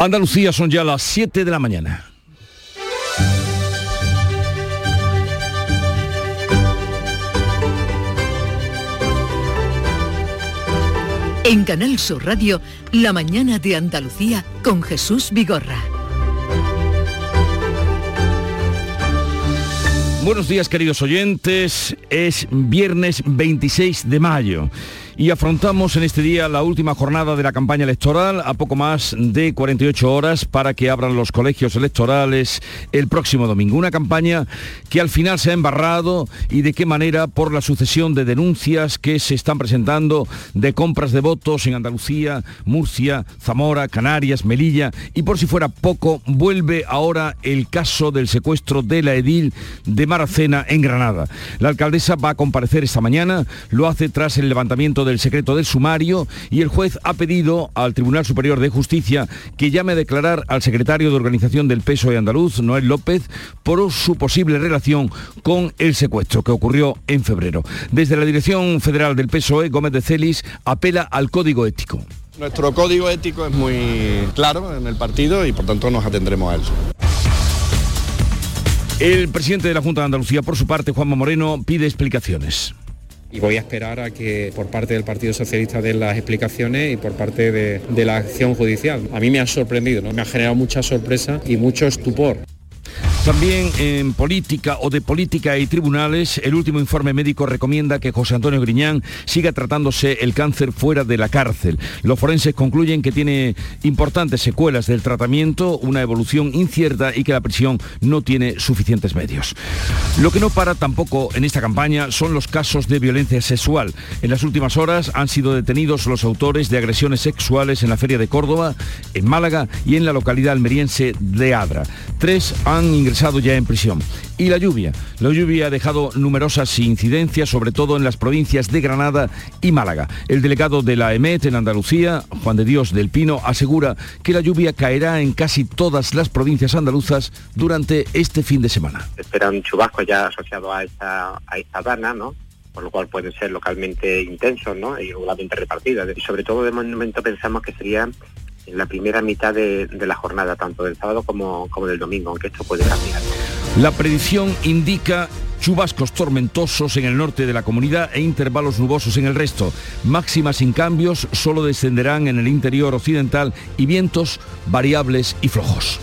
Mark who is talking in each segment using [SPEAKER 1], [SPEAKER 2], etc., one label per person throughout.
[SPEAKER 1] Andalucía son ya las 7 de la mañana.
[SPEAKER 2] En Canal Sur Radio, La mañana de Andalucía con Jesús Vigorra.
[SPEAKER 1] Buenos días queridos oyentes, es viernes 26 de mayo y afrontamos en este día la última jornada de la campaña electoral a poco más de 48 horas para que abran los colegios electorales el próximo domingo. Una campaña que al final se ha embarrado y de qué manera por la sucesión de denuncias que se están presentando de compras de votos en Andalucía, Murcia, Zamora, Canarias, Melilla y por si fuera poco vuelve ahora el caso del secuestro de la edil de Maracena en Granada. La alcaldesa va a comparecer esta mañana, lo hace tras el levantamiento del secreto del sumario y el juez ha pedido al Tribunal Superior de Justicia que llame a declarar al secretario de organización del PSOE andaluz, Noel López, por su posible relación con el secuestro que ocurrió en febrero. Desde la Dirección Federal del PSOE, Gómez de Celis apela al código ético.
[SPEAKER 3] Nuestro código ético es muy claro en el partido y por tanto nos atendremos a él.
[SPEAKER 1] El presidente de la Junta de Andalucía, por su parte, Juanma Moreno, pide explicaciones
[SPEAKER 4] y voy a esperar a que por parte del Partido Socialista den las explicaciones y por parte de, de la acción judicial. A mí me ha sorprendido, ¿no? me ha generado mucha sorpresa y mucho estupor.
[SPEAKER 1] También en política o de política y tribunales, el último informe médico recomienda que José Antonio Griñán siga tratándose el cáncer fuera de la cárcel. Los forenses concluyen que tiene importantes secuelas del tratamiento, una evolución incierta y que la prisión no tiene suficientes medios. Lo que no para tampoco en esta campaña son los casos de violencia sexual. En las últimas horas han sido detenidos los autores de agresiones sexuales en la Feria de Córdoba, en Málaga y en la localidad almeriense de Adra. Tres han ingresado ya en prisión. Y la lluvia. La lluvia ha dejado numerosas incidencias, sobre todo en las provincias de Granada y Málaga. El delegado de la EMET en Andalucía, Juan de Dios del Pino, asegura que la lluvia caerá en casi todas las provincias andaluzas durante este fin de semana.
[SPEAKER 5] Espera un chubasco ya asociado a esta, a esta dana, ¿no? por lo cual pueden ser localmente intensos ¿no? y regularmente repartidas. Y sobre todo de momento pensamos que sería en la primera mitad de, la jornada, tanto del sábado como, como del domingo, aunque esto puede cambiar.
[SPEAKER 1] La predicción indica chubascos tormentosos en el norte de la comunidad e intervalos nubosos en el resto. Máximas sin cambios solo descenderán en el interior occidental y vientos variables y flojos.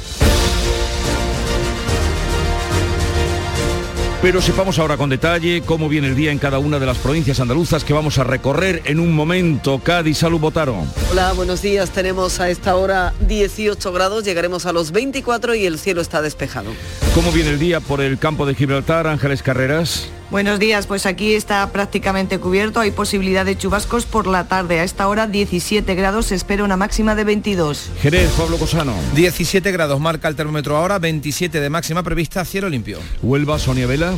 [SPEAKER 1] Pero sepamos ahora con detalle cómo viene el día en cada una de las provincias andaluzas que vamos a recorrer en un momento. Cádiz, salud, votaron.
[SPEAKER 6] Hola, buenos días. Tenemos a esta hora 18 grados, llegaremos a los 24 y el cielo está despejado.
[SPEAKER 1] ¿Cómo viene el día por el campo de Gibraltar, Ángeles Carreras?
[SPEAKER 7] Buenos días, pues aquí está prácticamente cubierto, hay posibilidad de chubascos por la tarde. A esta hora 17 grados, se espera una máxima de 22.
[SPEAKER 1] Jerez, Pablo Cosano.
[SPEAKER 8] 17 grados marca el termómetro ahora, 27 de máxima prevista, cielo limpio.
[SPEAKER 1] Huelva, Sonia Vela.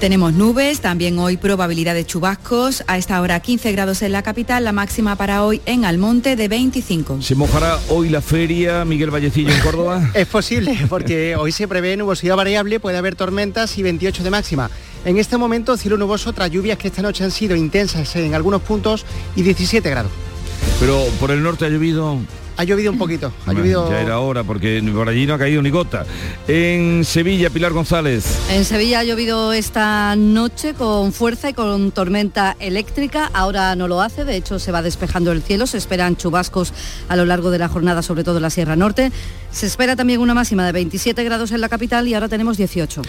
[SPEAKER 9] Tenemos nubes, también hoy probabilidad de chubascos. A esta hora 15 grados en la capital, la máxima para hoy en Almonte de 25.
[SPEAKER 1] ¿Se mojará hoy la feria Miguel Vallecillo en Córdoba?
[SPEAKER 10] es posible, porque hoy se prevé nubosidad variable, puede haber tormentas y 28 de máxima. En este momento cielo nuboso tras lluvias que esta noche han sido intensas en algunos puntos y 17 grados.
[SPEAKER 1] Pero por el norte ha llovido
[SPEAKER 10] ha llovido un poquito. Ha llovido...
[SPEAKER 1] Ya era hora, porque por allí no ha caído ni gota. En Sevilla, Pilar González.
[SPEAKER 11] En Sevilla ha llovido esta noche con fuerza y con tormenta eléctrica. Ahora no lo hace, de hecho se va despejando el cielo. Se esperan chubascos a lo largo de la jornada, sobre todo en la Sierra Norte. Se espera también una máxima de 27 grados en la capital y ahora tenemos 18.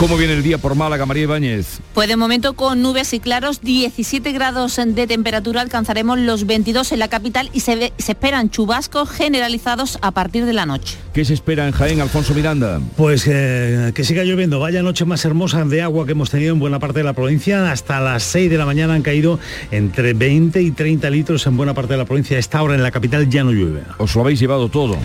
[SPEAKER 1] ¿Cómo viene el día por Málaga, María Ibáñez?
[SPEAKER 12] Pues de momento con nubes y claros, 17 grados de temperatura, alcanzaremos los 22 en la capital y se, se esperan chubascos generalizados a partir de la noche.
[SPEAKER 1] ¿Qué se espera en Jaén, Alfonso Miranda?
[SPEAKER 13] Pues eh, que siga lloviendo. Vaya noche más hermosa de agua que hemos tenido en buena parte de la provincia. Hasta las 6 de la mañana han caído entre 20 y 30 litros en buena parte de la provincia. Esta hora en la capital ya no llueve.
[SPEAKER 1] Os lo habéis llevado todo.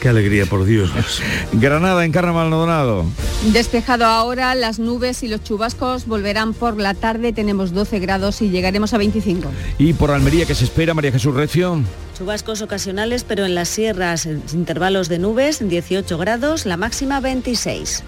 [SPEAKER 13] Qué alegría, por Dios.
[SPEAKER 1] Granada, en Carnaval Maldonado.
[SPEAKER 14] Despejado ahora, las nubes y los chubascos volverán por la tarde. Tenemos 12 grados y llegaremos a 25.
[SPEAKER 1] ¿Y por Almería qué se espera, María Jesús Recio?
[SPEAKER 15] Chubascos ocasionales, pero en las sierras intervalos de nubes, 18 grados, la máxima 26.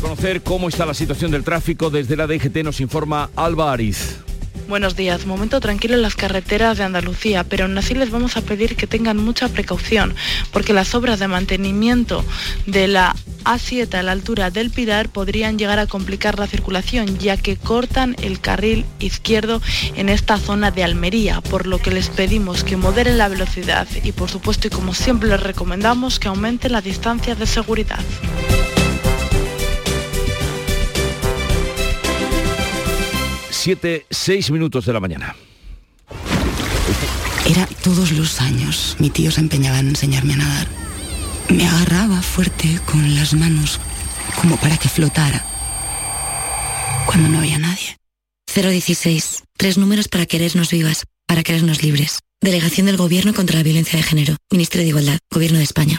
[SPEAKER 1] conocer cómo está la situación del tráfico. Desde la DGT nos informa Alba Ariz.
[SPEAKER 16] Buenos días, momento tranquilo en las carreteras de Andalucía, pero aún así les vamos a pedir que tengan mucha precaución, porque las obras de mantenimiento de la A7 a la altura del Pilar podrían llegar a complicar la circulación, ya que cortan el carril izquierdo en esta zona de Almería, por lo que les pedimos que moderen la velocidad y por supuesto y como siempre les recomendamos que aumenten las distancias de seguridad.
[SPEAKER 1] 7, 6 minutos de la mañana.
[SPEAKER 17] Era todos los años. Mi tío se empeñaba en enseñarme a nadar. Me agarraba fuerte con las manos como para que flotara. Cuando no había nadie.
[SPEAKER 18] 016. Tres números para querernos vivas, para querernos libres. Delegación del Gobierno contra la Violencia de Género. Ministerio de Igualdad. Gobierno de España.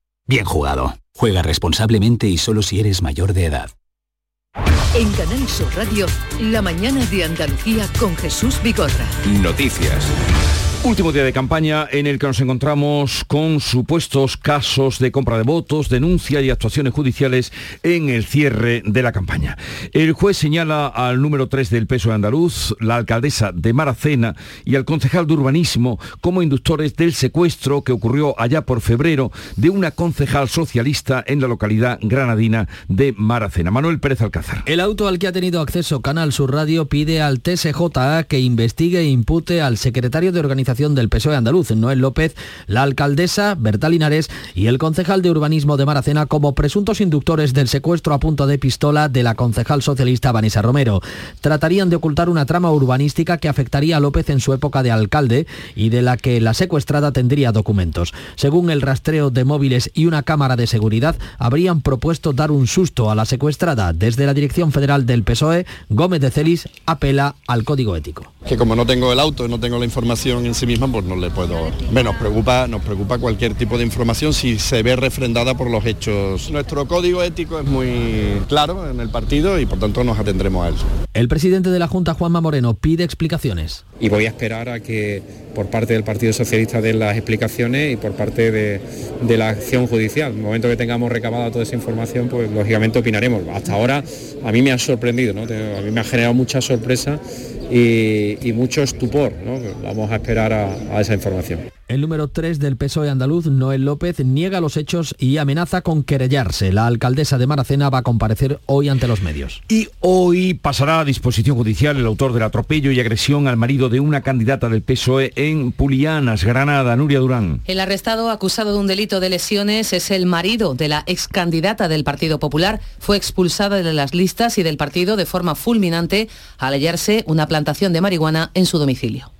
[SPEAKER 19] bien jugado. Juega responsablemente y solo si eres mayor de edad.
[SPEAKER 2] En Canal Sur Radio, la mañana de Andalucía con Jesús Vigorra.
[SPEAKER 1] Noticias. Último día de campaña en el que nos encontramos con supuestos casos de compra de votos, denuncia y actuaciones judiciales en el cierre de la campaña. El juez señala al número 3 del peso de andaluz, la alcaldesa de Maracena y al concejal de urbanismo como inductores del secuestro que ocurrió allá por febrero de una concejal socialista en la localidad granadina de Maracena. Manuel Pérez Alcázar.
[SPEAKER 20] El auto al que ha tenido acceso Canal Sur Radio pide al TSJA que investigue e impute al secretario de organización del PSOE andaluz, Noel López, la alcaldesa Berta Linares y el concejal de urbanismo de Maracena como presuntos inductores del secuestro a punto de pistola de la concejal socialista Vanessa Romero. Tratarían de ocultar una trama urbanística que afectaría a López en su época de alcalde y de la que la secuestrada tendría documentos. Según el rastreo de móviles y una cámara de seguridad, habrían propuesto dar un susto a la secuestrada. Desde la Dirección Federal del PSOE, Gómez de Celis apela al código ético.
[SPEAKER 3] Que como no tengo el auto, no tengo la información en sí misma, pues no le puedo... Bueno, nos preocupa, nos preocupa cualquier tipo de información si se ve refrendada por los hechos. Nuestro código ético es muy claro en el partido y por tanto nos atendremos a él.
[SPEAKER 20] El presidente de la Junta, Juanma Moreno, pide explicaciones.
[SPEAKER 4] Y voy a esperar a que por parte del Partido Socialista den las explicaciones y por parte de, de la acción judicial. En el momento que tengamos recabada toda esa información, pues lógicamente opinaremos. Hasta ahora a mí me ha sorprendido, ¿no? a mí me ha generado mucha sorpresa y, y mucho estupor. ¿no? Vamos a esperar a, a esa información.
[SPEAKER 20] El número 3 del PSOE andaluz, Noel López, niega los hechos y amenaza con querellarse. La alcaldesa de Maracena va a comparecer hoy ante los medios.
[SPEAKER 1] Y hoy pasará a disposición judicial el autor del atropello y agresión al marido de una candidata del PSOE en Pulianas, Granada, Nuria Durán.
[SPEAKER 21] El arrestado acusado de un delito de lesiones es el marido de la ex candidata del Partido Popular. Fue expulsada de las listas y del partido de forma fulminante al hallarse una plantación de marihuana en su domicilio.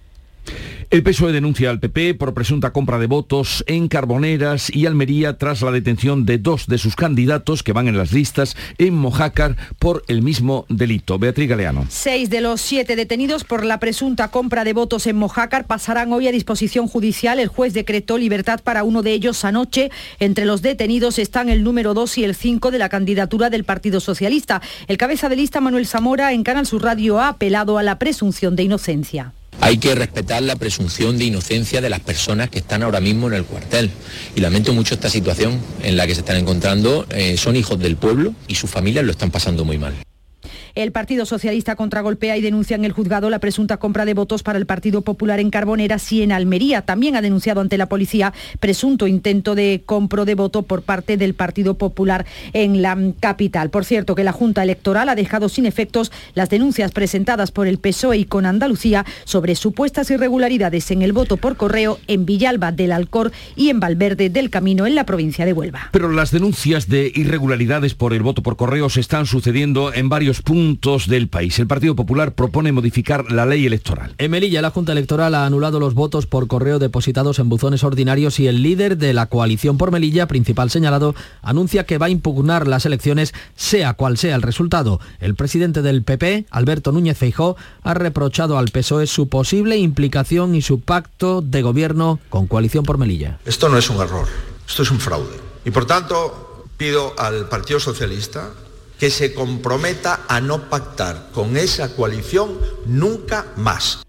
[SPEAKER 1] El PSOE denuncia al PP por presunta compra de votos en Carboneras y Almería tras la detención de dos de sus candidatos que van en las listas en Mojácar por el mismo delito. Beatriz Galeano.
[SPEAKER 22] Seis de los siete detenidos por la presunta compra de votos en Mojácar pasarán hoy a disposición judicial. El juez decretó libertad para uno de ellos anoche. Entre los detenidos están el número 2 y el 5 de la candidatura del Partido Socialista. El cabeza de lista Manuel Zamora en Canal Sur Radio ha apelado a la presunción de inocencia.
[SPEAKER 23] Hay que respetar la presunción de inocencia de las personas que están ahora mismo en el cuartel. Y lamento mucho esta situación en la que se están encontrando. Eh, son hijos del pueblo y sus familias lo están pasando muy mal.
[SPEAKER 22] El Partido Socialista contragolpea y denuncia en el juzgado la presunta compra de votos para el Partido Popular en Carboneras y en Almería. También ha denunciado ante la policía presunto intento de compro de voto por parte del Partido Popular en la capital. Por cierto, que la Junta Electoral ha dejado sin efectos las denuncias presentadas por el PSOE y con Andalucía sobre supuestas irregularidades en el voto por correo en Villalba del Alcor y en Valverde del Camino en la provincia de Huelva.
[SPEAKER 1] Pero las denuncias de irregularidades por el voto por correo se están sucediendo en varios puntos puntos del país. El Partido Popular propone modificar la ley electoral.
[SPEAKER 20] En Melilla, la Junta Electoral ha anulado los votos por correo depositados en buzones ordinarios y el líder de la coalición por Melilla, principal señalado, anuncia que va a impugnar las elecciones sea cual sea el resultado. El presidente del PP, Alberto Núñez Feijó, ha reprochado al PSOE su posible implicación y su pacto de gobierno con coalición por Melilla.
[SPEAKER 24] Esto no es un error, esto es un fraude. Y por tanto, pido al Partido Socialista que se comprometa a no pactar con esa coalición nunca más.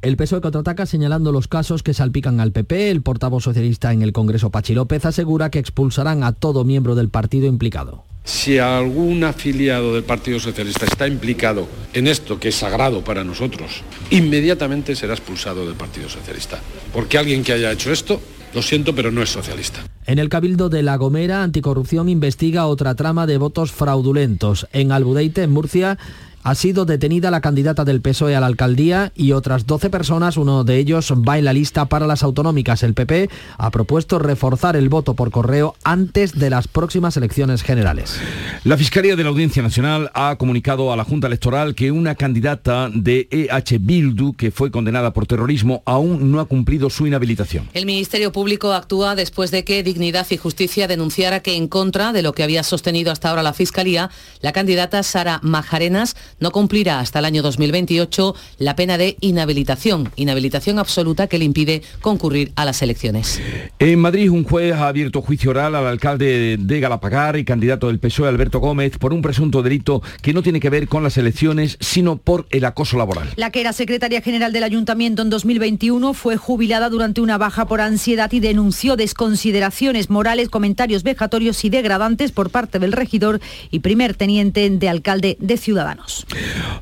[SPEAKER 20] El PSOE contraataca señalando los casos que salpican al PP. El portavoz socialista en el Congreso, Pachi López, asegura que expulsarán a todo miembro del partido implicado.
[SPEAKER 25] Si algún afiliado del Partido Socialista está implicado en esto que es sagrado para nosotros, inmediatamente será expulsado del Partido Socialista. Porque alguien que haya hecho esto, lo siento, pero no es socialista.
[SPEAKER 20] En el Cabildo de La Gomera, Anticorrupción investiga otra trama de votos fraudulentos. En Albudeite, en Murcia, ha sido detenida la candidata del PSOE a la alcaldía y otras 12 personas, uno de ellos va en la lista para las autonómicas. El PP ha propuesto reforzar el voto por correo antes de las próximas elecciones generales.
[SPEAKER 1] La Fiscalía de la Audiencia Nacional ha comunicado a la Junta Electoral que una candidata de EH Bildu que fue condenada por terrorismo aún no ha cumplido su inhabilitación.
[SPEAKER 21] El Ministerio Público actúa después de que Dignidad y Justicia denunciara que en contra de lo que había sostenido hasta ahora la Fiscalía, la candidata Sara Majarenas no cumplirá hasta el año 2028 la pena de inhabilitación, inhabilitación absoluta que le impide concurrir a las elecciones.
[SPEAKER 1] En Madrid, un juez ha abierto juicio oral al alcalde de Galapagar y candidato del PSOE, Alberto Gómez, por un presunto delito que no tiene que ver con las elecciones, sino por el acoso laboral.
[SPEAKER 22] La que era secretaria general del ayuntamiento en 2021 fue jubilada durante una baja por ansiedad y denunció desconsideraciones morales, comentarios vejatorios y degradantes por parte del regidor y primer teniente de alcalde de Ciudadanos.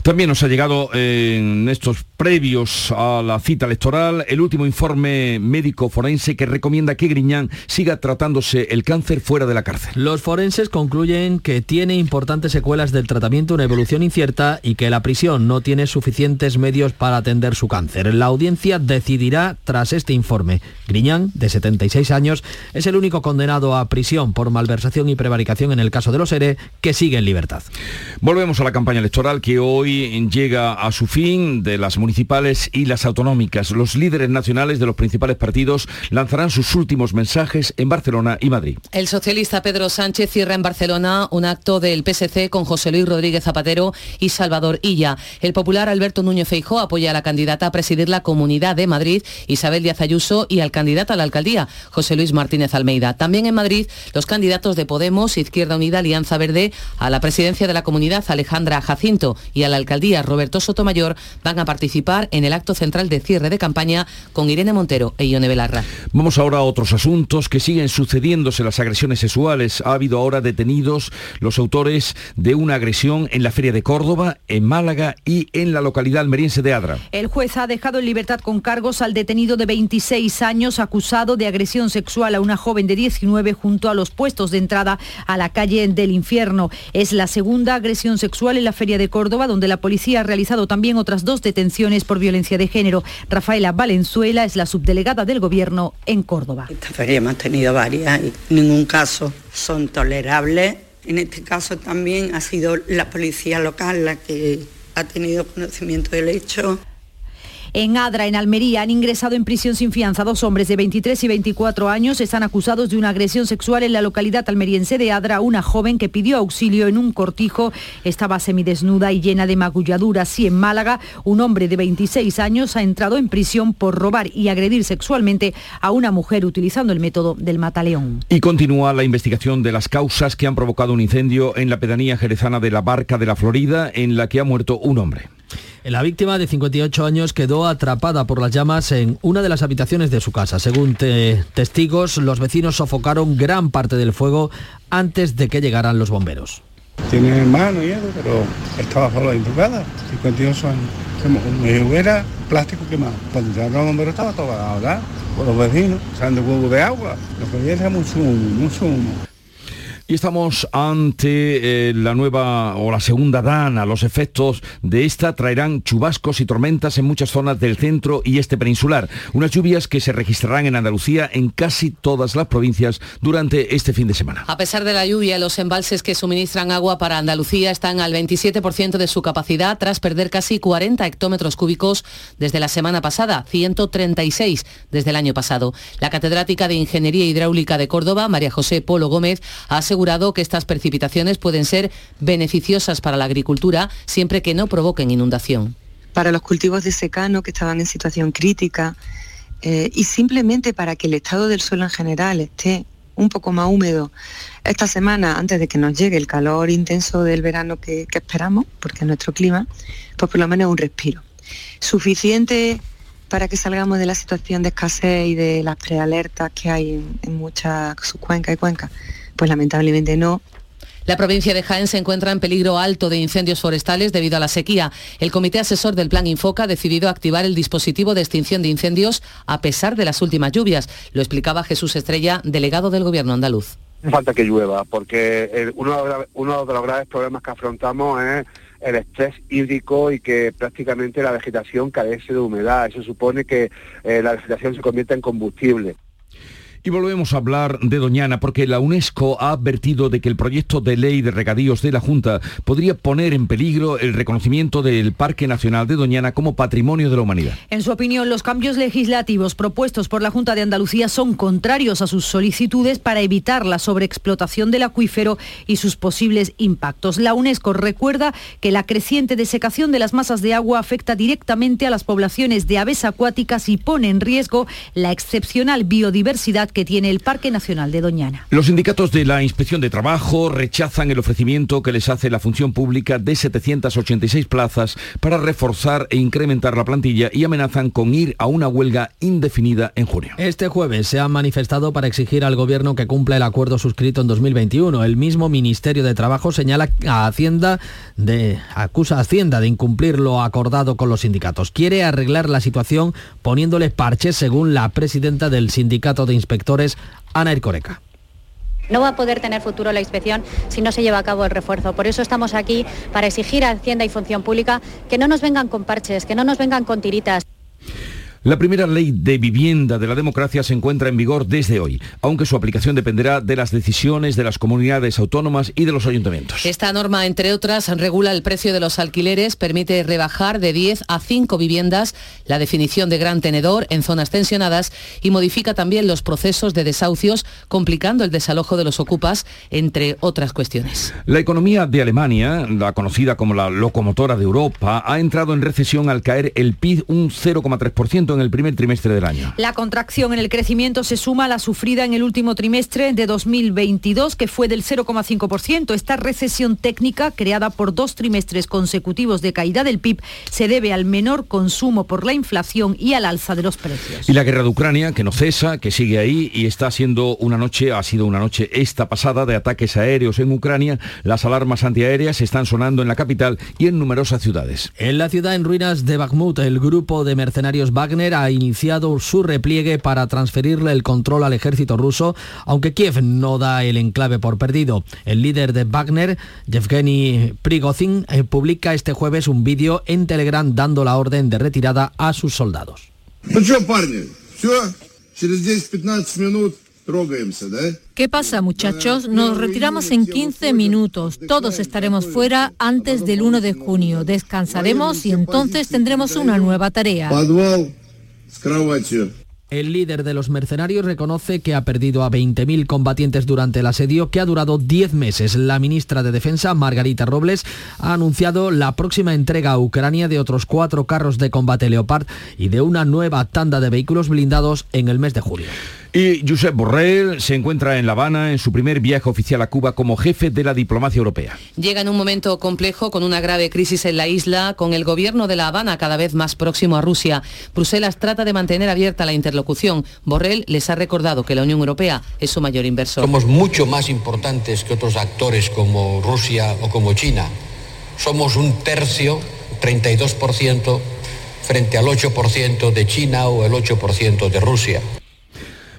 [SPEAKER 1] También nos ha llegado en estos previos a la cita electoral el último informe médico forense que recomienda que Griñán siga tratándose el cáncer fuera de la cárcel.
[SPEAKER 20] Los forenses concluyen que tiene importantes secuelas del tratamiento, una evolución incierta y que la prisión no tiene suficientes medios para atender su cáncer. La audiencia decidirá tras este informe. Griñán, de 76 años, es el único condenado a prisión por malversación y prevaricación en el caso de los ERE que sigue en libertad.
[SPEAKER 1] Volvemos a la campaña electoral que hoy llega a su fin de las municipales y las autonómicas. Los líderes nacionales de los principales partidos lanzarán sus últimos mensajes en Barcelona y Madrid.
[SPEAKER 21] El socialista Pedro Sánchez cierra en Barcelona un acto del PSC con José Luis Rodríguez Zapatero y Salvador Illa. El popular Alberto Núñez Feijó apoya a la candidata a presidir la Comunidad de Madrid, Isabel Díaz Ayuso, y al candidato a la alcaldía, José Luis Martínez Almeida. También en Madrid, los candidatos de Podemos, Izquierda Unida, Alianza Verde, a la presidencia de la Comunidad, Alejandra Jacinto, y a la alcaldía, Roberto Sotomayor, van a participar en el acto central de cierre de campaña con Irene Montero e Ione Belarra.
[SPEAKER 1] Vamos ahora a otros asuntos que siguen sucediéndose las agresiones sexuales. Ha habido ahora detenidos los autores de una agresión en la Feria de Córdoba, en Málaga y en la localidad almeriense de Adra.
[SPEAKER 22] El juez ha dejado en libertad con cargos al detenido de 26 años acusado de agresión sexual a una joven de 19 junto a los puestos de entrada a la calle del infierno. Es la segunda agresión sexual en la Feria de Córdoba, donde la policía ha realizado también otras dos detenciones por violencia de género. Rafaela Valenzuela es la subdelegada del Gobierno en Córdoba.
[SPEAKER 26] Esta feria hemos tenido varias y ningún caso son tolerables. En este caso también ha sido la policía local la que ha tenido conocimiento del hecho.
[SPEAKER 22] En Adra, en Almería, han ingresado en prisión sin fianza dos hombres de 23 y 24 años. Están acusados de una agresión sexual en la localidad almeriense de Adra. Una joven que pidió auxilio en un cortijo estaba semidesnuda y llena de magulladuras. Y en Málaga, un hombre de 26 años ha entrado en prisión por robar y agredir sexualmente a una mujer utilizando el método del mataleón.
[SPEAKER 1] Y continúa la investigación de las causas que han provocado un incendio en la pedanía jerezana de la Barca de la Florida, en la que ha muerto un hombre.
[SPEAKER 20] La víctima de 58 años quedó atrapada por las llamas en una de las habitaciones de su casa. Según te testigos, los vecinos sofocaron gran parte del fuego antes de que llegaran los bomberos.
[SPEAKER 27] Tiene hermano y eso, pero estaba solo enfocada, 58 años. Me hubiera plástico quemado. Cuando llegaron los bomberos estaba todo apagado, Por los vecinos, echando huevo de agua. Lo que había era mucho mucho humo.
[SPEAKER 1] Y estamos ante eh, la nueva o la segunda dana. Los efectos de esta traerán chubascos y tormentas en muchas zonas del centro y este peninsular. Unas lluvias que se registrarán en Andalucía en casi todas las provincias durante este fin de semana.
[SPEAKER 21] A pesar de la lluvia, los embalses que suministran agua para Andalucía están al 27% de su capacidad tras perder casi 40 hectómetros cúbicos desde la semana pasada, 136 desde el año pasado. La catedrática de Ingeniería Hidráulica de Córdoba, María José Polo Gómez, ha que estas precipitaciones pueden ser beneficiosas para la agricultura siempre que no provoquen inundación.
[SPEAKER 28] Para los cultivos de secano que estaban en situación crítica eh, y simplemente para que el estado del suelo en general esté un poco más húmedo esta semana antes de que nos llegue el calor intenso del verano que, esperamos, porque es nuestro clima, pues por lo menos un respiro. Suficiente para que salgamos de la situación de escasez y de las prealertas que hay en, en muchas subcuencas y cuencas pues lamentablemente no.
[SPEAKER 21] La provincia de Jaén se encuentra en peligro alto de incendios forestales debido a la sequía. El comité asesor del Plan Infoca ha decidido activar el dispositivo de extinción de incendios a pesar de las últimas lluvias. Lo explicaba Jesús Estrella, delegado del Gobierno andaluz.
[SPEAKER 29] Falta que llueva, porque uno, de los graves problemas que afrontamos es el estrés hídrico y que prácticamente la vegetación carece de humedad. Eso supone que eh, la vegetación se convierte en combustible.
[SPEAKER 1] Y volvemos a hablar de Doñana porque la UNESCO ha advertido de que el proyecto de ley de regadíos de la Junta podría poner en peligro el reconocimiento del Parque Nacional de Doñana como patrimonio de la humanidad.
[SPEAKER 22] En su opinión, los cambios legislativos propuestos por la Junta de Andalucía son contrarios a sus solicitudes para evitar la sobreexplotación del acuífero y sus posibles impactos. La UNESCO recuerda que la creciente desecación de las masas de agua afecta directamente a las poblaciones de aves acuáticas y pone en riesgo la excepcional biodiversidad que tiene el Parque Nacional de Doñana.
[SPEAKER 1] Los sindicatos de la Inspección de Trabajo rechazan el ofrecimiento que les hace la función pública de 786 plazas para reforzar e incrementar la plantilla y amenazan con ir a una huelga indefinida en junio.
[SPEAKER 20] Este jueves se han manifestado para exigir al gobierno que cumpla el acuerdo suscrito en 2021. El mismo Ministerio de Trabajo señala a Hacienda de acusa a Hacienda de incumplir lo acordado con los sindicatos. Quiere arreglar la situación poniéndole parches según la presidenta del Sindicato de Inspección Ana Ercoreca.
[SPEAKER 14] No va a poder tener futuro la inspección si no se lleva a cabo el refuerzo. Por eso estamos aquí para exigir a Hacienda y Función Pública que no nos vengan con parches, que no nos vengan con tiritas.
[SPEAKER 1] La primera ley de vivienda de la democracia se encuentra en vigor desde hoy, aunque su aplicación dependerá de las decisiones de las comunidades autónomas y de los ayuntamientos.
[SPEAKER 21] Esta norma, entre otras, regula el precio de los alquileres, permite rebajar de 10 a 5 viviendas la definición de gran tenedor en zonas tensionadas y modifica también los procesos de desahucios, complicando el desalojo de los ocupas, entre otras cuestiones.
[SPEAKER 1] La economía de Alemania, la conocida como la locomotora de Europa, ha entrado en recesión al caer el PIB un 0,3% en el primer trimestre del año.
[SPEAKER 22] La contracción en el crecimiento se suma a la sufrida en el último trimestre de 2022, que fue del 0,5%. Esta recesión técnica, creada por dos trimestres consecutivos de caída del PIB, se debe al menor consumo por la inflación y al alza de los precios.
[SPEAKER 1] Y la guerra de Ucrania, que no cesa, que sigue ahí y está siendo una noche, ha sido una noche esta pasada de ataques aéreos en Ucrania. Las alarmas antiaéreas están sonando en la capital y en numerosas ciudades.
[SPEAKER 20] En la ciudad en ruinas de Bakhmut, el grupo de mercenarios Wagner ha iniciado su repliegue para transferirle el control al ejército ruso, aunque Kiev no da el enclave por perdido. El líder de Wagner, Yevgeny Prigozhin, eh, publica este jueves un vídeo en Telegram dando la orden de retirada a sus soldados.
[SPEAKER 22] ¿Qué pasa, muchachos? Nos retiramos en 15 minutos. Todos estaremos fuera antes del 1 de junio. Descansaremos y entonces tendremos una nueva tarea.
[SPEAKER 20] El líder de los mercenarios reconoce que ha perdido a 20.000 combatientes durante el asedio que ha durado 10 meses. La ministra de Defensa, Margarita Robles, ha anunciado la próxima entrega a Ucrania de otros cuatro carros de combate Leopard y de una nueva tanda de vehículos blindados en el mes de julio.
[SPEAKER 1] Y Josep Borrell se encuentra en La Habana en su primer viaje oficial a Cuba como jefe de la diplomacia europea.
[SPEAKER 21] Llega en un momento complejo con una grave crisis en la isla, con el gobierno de La Habana cada vez más próximo a Rusia. Bruselas trata de mantener abierta la interlocución. Borrell les ha recordado que la Unión Europea es su mayor inversor.
[SPEAKER 30] Somos mucho más importantes que otros actores como Rusia o como China. Somos un tercio, 32%, frente al 8% de China o el 8% de Rusia.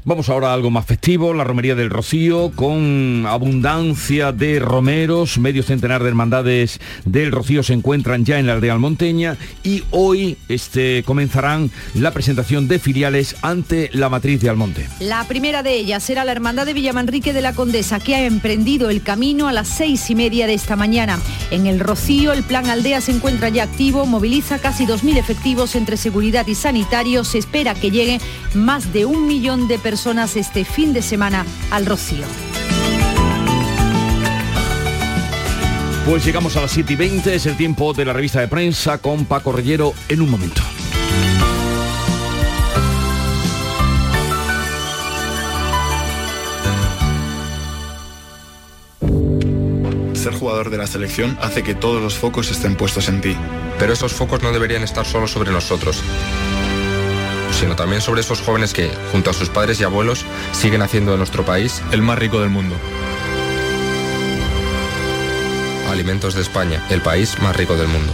[SPEAKER 1] Vamos ahora a algo más festivo, la romería del Rocío, con abundancia de romeros, medio centenar de hermandades del Rocío se encuentran ya en la aldea almonteña y hoy este, comenzarán la presentación de filiales ante la matriz de Almonte.
[SPEAKER 22] La primera de ellas será la Hermandad de Villamanrique de la Condesa, que ha emprendido el camino a las seis y media de esta mañana. En el Rocío, el plan Aldea se encuentra ya activo, moviliza casi 2.000 efectivos entre seguridad y sanitarios. Se espera que lleguen más de un millón de personas personas este fin de semana al Rocío.
[SPEAKER 1] Pues llegamos a las 7 y 20, es el tiempo de la revista de prensa con Paco Rellero en un momento.
[SPEAKER 31] Ser jugador de la selección hace que todos los focos estén puestos en ti.
[SPEAKER 32] Pero esos focos no deberían estar solo sobre nosotros sino también sobre esos jóvenes que, junto a sus padres y abuelos, siguen haciendo de nuestro país
[SPEAKER 31] el más rico del mundo.
[SPEAKER 32] Alimentos de España, el país más rico del mundo.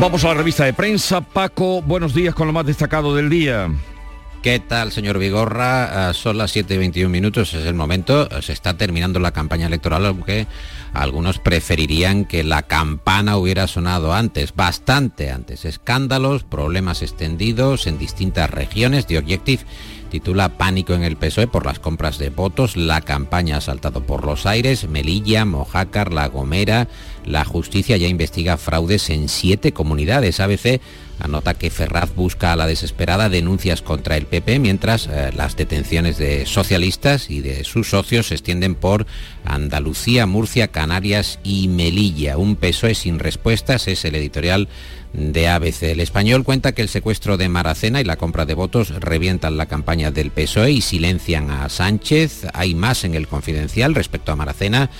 [SPEAKER 1] Vamos a la revista de prensa. Paco, buenos días con lo más destacado del día.
[SPEAKER 33] ¿Qué tal, señor Vigorra? Ah, son las 7 y 21 minutos, es el momento. Se está terminando la campaña electoral, aunque algunos preferirían que la campana hubiera sonado antes, bastante antes. Escándalos, problemas extendidos en distintas regiones de Objective titula Pánico en el PSOE por las compras de votos, la campaña ha saltado por los aires, Melilla, Mojácar, La Gomera, la justicia ya investiga fraudes en siete comunidades. ABC anota que Ferraz busca a la desesperada denuncias contra el PP, mientras eh, las detenciones de socialistas y de sus socios se extienden por Andalucía, Murcia, Canarias y Melilla. Un PSOE sin respuestas es el editorial de ABC. El español cuenta que el secuestro de Maracena y la compra de votos revientan la campaña del PSOE y silencian a Sánchez. Hay más en el confidencial respecto a Maracena.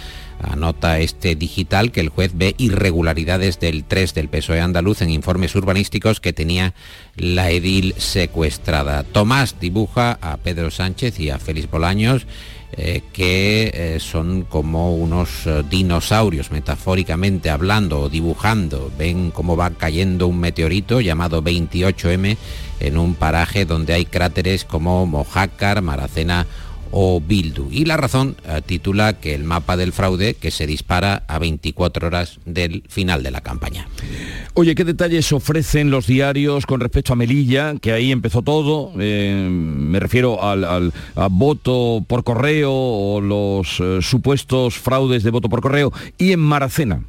[SPEAKER 33] Anota este digital que el juez ve irregularidades del 3 del PSOE andaluz en informes urbanísticos que tenía la edil secuestrada. Tomás dibuja a Pedro Sánchez y a Félix Bolaños eh, que eh, son como unos eh, dinosaurios, metafóricamente hablando o dibujando. Ven cómo va cayendo un meteorito llamado 28M en un paraje donde hay cráteres como Mojácar, Maracena o Bildu. Y la razón eh, titula que el mapa del fraude que se dispara a 24 horas del final de la campaña.
[SPEAKER 1] Oye, ¿qué detalles ofrecen los diarios con respecto a Melilla, que ahí empezó todo? Eh, me refiero al, voto por correo o los eh, supuestos fraudes de voto por correo y en Maracena.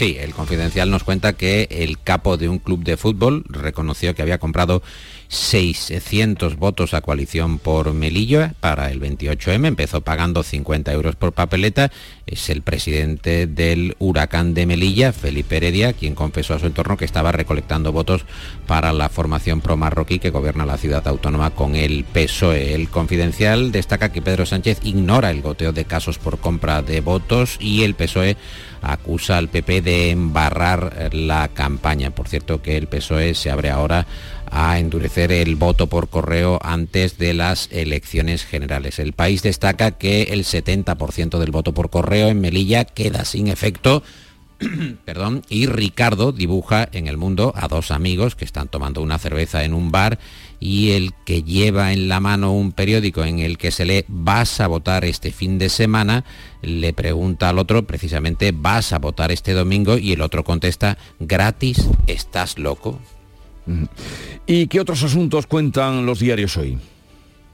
[SPEAKER 33] Sí, el confidencial nos cuenta que el capo de un club de fútbol reconoció que había comprado 600 votos a coalición por Melilla para el 28M, empezó pagando 50 euros por papeleta, es el presidente del huracán de Melilla, Felipe Heredia, quien confesó a su entorno que estaba recolectando votos para la formación pro-marroquí que gobierna la ciudad autónoma con el PSOE. El confidencial destaca que Pedro Sánchez ignora el goteo de casos por compra de votos y el PSOE acusa al PP de embarrar la campaña. Por cierto que el PSOE se abre ahora a endurecer el voto por correo antes de las elecciones generales. El país destaca que el 70% del voto por correo en Melilla queda sin efecto. Perdón, y Ricardo dibuja en el mundo a dos amigos que están tomando una cerveza en un bar y el que lleva en la mano un periódico en el que se lee vas a votar este fin de semana, le pregunta al otro precisamente vas a votar este domingo y el otro contesta gratis, ¿estás loco?
[SPEAKER 1] ¿Y qué otros asuntos cuentan los diarios hoy?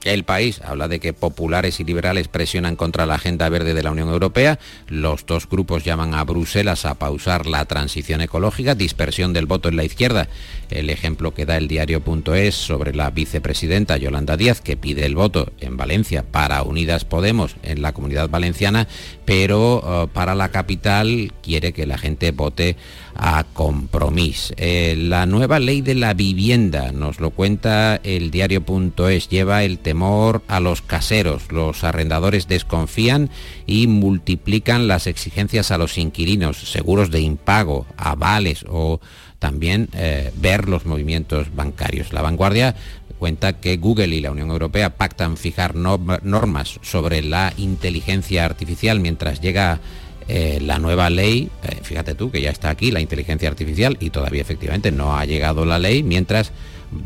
[SPEAKER 33] El país habla de que populares y liberales presionan contra la agenda verde de la Unión Europea. Los dos grupos llaman a Bruselas a pausar la transición ecológica, dispersión del voto en la izquierda. El ejemplo que da el diario.es sobre la vicepresidenta Yolanda Díaz, que pide el voto en Valencia para Unidas Podemos en la comunidad valenciana, pero uh, para la capital quiere que la gente vote a compromiso. Eh, la nueva ley de la vivienda, nos lo cuenta el diario.es, lleva el temor a los caseros. Los arrendadores desconfían y multiplican las exigencias a los inquilinos, seguros de impago, avales o también eh, ver los movimientos bancarios. La vanguardia cuenta que Google y la Unión Europea pactan fijar normas sobre la inteligencia artificial mientras llega eh, la nueva ley, eh, fíjate tú que ya está aquí la inteligencia artificial y todavía efectivamente no ha llegado la ley, mientras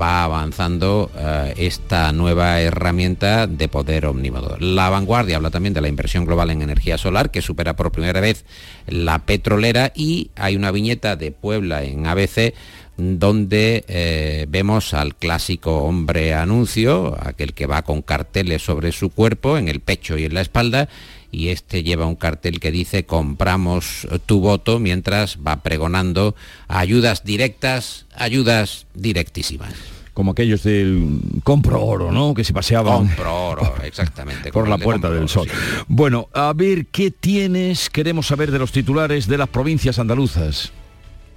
[SPEAKER 33] va avanzando eh, esta nueva herramienta de poder omnímodo. La vanguardia habla también de la inversión global en energía solar, que supera por primera vez la petrolera, y hay una viñeta de Puebla en ABC donde vemos al clásico hombre anuncio, aquel que va con carteles sobre su cuerpo, en el pecho y en la espalda, y este lleva un cartel que dice compramos tu voto mientras va pregonando ayudas directas, ayudas directísimas
[SPEAKER 1] como aquellos del compro oro, ¿no? Que se paseaban.
[SPEAKER 33] Compro oro, exactamente.
[SPEAKER 1] por la puerta del sol. Bueno, a ver, ¿qué tienes? Queremos saber de los titulares de las provincias andaluzas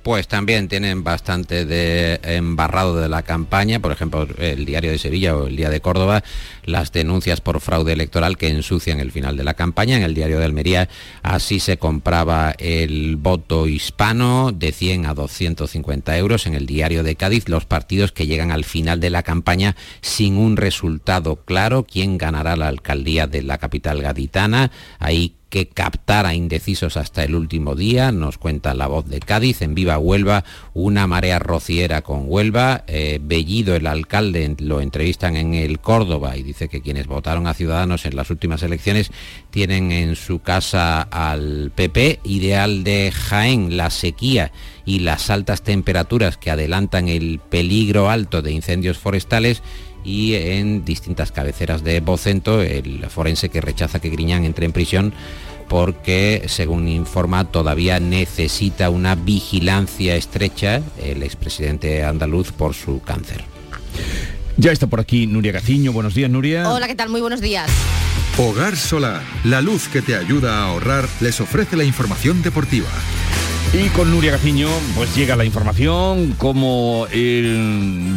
[SPEAKER 33] pues también tienen bastante de embarrado de la campaña, por ejemplo, el diario de Sevilla o el día de Córdoba, las denuncias por fraude electoral que ensucian el final de la campaña. En el diario de Almería así se compraba el voto hispano de 100 a 250 euros. En el diario de Cádiz, los partidos que llegan al final de la campaña sin un resultado claro, quién ganará la alcaldía de la capital gaditana. Ahí que captar indecisos hasta el último día, nos cuenta la voz de Cádiz, en Viva Huelva, una marea rociera con Huelva, eh, Bellido, el alcalde, lo entrevistan en el Córdoba y dice que quienes votaron a Ciudadanos en las últimas elecciones tienen en su casa al PP, ideal de Jaén, la sequía y las altas temperaturas que adelantan el peligro alto de incendios forestales y en distintas cabeceras de Bocento, el forense que rechaza que Griñán entre en prisión porque, según informa, todavía necesita una vigilancia estrecha el expresidente andaluz por su cáncer.
[SPEAKER 1] Ya está por aquí Nuria Gaciño. Buenos días, Nuria.
[SPEAKER 34] Hola, ¿qué tal? Muy buenos días.
[SPEAKER 35] Hogar Solar, la luz que te ayuda a ahorrar, les ofrece la información deportiva.
[SPEAKER 1] Y con Nuria Gaciño, pues llega la información, como el,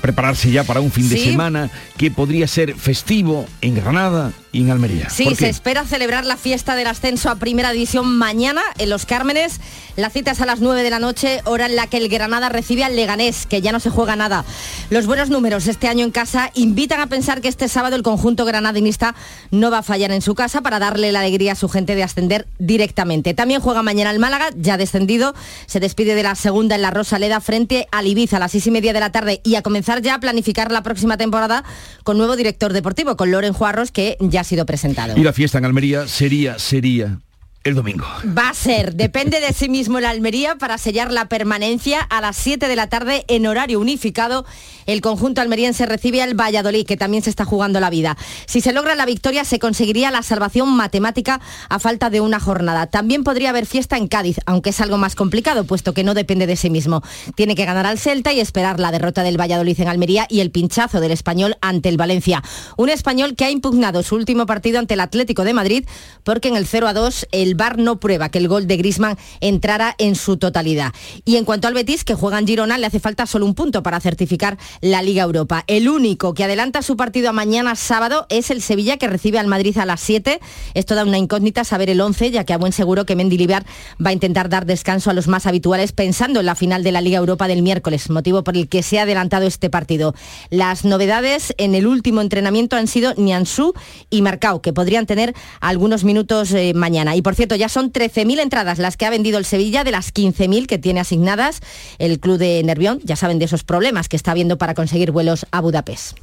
[SPEAKER 1] prepararse ya para un fin de semana que podría ser festivo en Granada y en Almería.
[SPEAKER 34] Sí, se espera celebrar la fiesta del ascenso a Primera División mañana en Los Cármenes. La cita es a las 9 de la noche, hora en la que el Granada recibe al Leganés, que ya no se juega nada. Los buenos números este año en casa invitan a pensar que este sábado el conjunto granadinista no va a fallar en su casa para darle la alegría a su gente de ascender directamente. También juega mañana el Málaga, ya descendido, se despide de la segunda en la Rosaleda frente al Ibiza a las seis y media de la tarde y a comenzar ya a planificar la próxima temporada con nuevo director deportivo, con Loren Juarros, que ya sido presentado.
[SPEAKER 1] Y la fiesta en Almería sería, sería el domingo.
[SPEAKER 34] Va a ser, depende de sí mismo la Almería para sellar la permanencia a las 7 de la tarde en horario unificado. El conjunto almeriense recibe al Valladolid, que también se está jugando la vida. Si se logra la victoria, se conseguiría la salvación matemática a falta de una jornada. También podría haber fiesta en Cádiz, aunque es algo más complicado, puesto que no depende de sí mismo. Tiene que ganar al Celta y esperar la derrota del Valladolid en Almería y el pinchazo del español ante el Valencia. Un español que ha impugnado su último partido ante el Atlético de Madrid, porque en el 0 a 2 el VAR no prueba que el gol de Grisman entrara en su totalidad. Y en cuanto al Betis, que juega en Girona, le hace falta solo un punto para certificar la Liga Europa. El único que adelanta su partido a mañana sábado es el Sevilla, que recibe al Madrid a las 7. Esto da una incógnita saber el 11, ya que a buen seguro que Mendilibar va a intentar dar descanso a los más habituales pensando en la final de la Liga Europa del miércoles, motivo por el que se ha adelantado este partido. Las novedades en el último entrenamiento han sido Nianzú y Marcao, que podrían tener algunos minutos eh, mañana. Y por cierto, ya son 13.000 entradas las que ha vendido el Sevilla de las 15.000 que tiene asignadas el club de Nervión. Ya saben de esos problemas que está habiendo para conseguir vuelos a Budapest.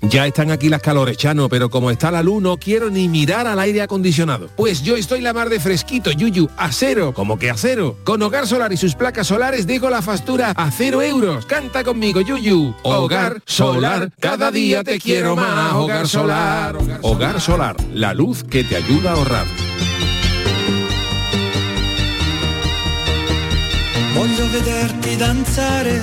[SPEAKER 36] Ya están aquí las calores, Chano, pero como está la luz no quiero ni mirar al aire acondicionado. Pues yo estoy la mar de fresquito, Yuyu, a cero, como que a cero. Con Hogar Solar y sus placas solares dejo la factura a cero euros. Canta conmigo, Yuyu. Hogar Solar, cada día te quiero más. Hogar Solar. Hogar Solar, la luz que te ayuda a ahorrar.
[SPEAKER 37] Voglio vederti danzare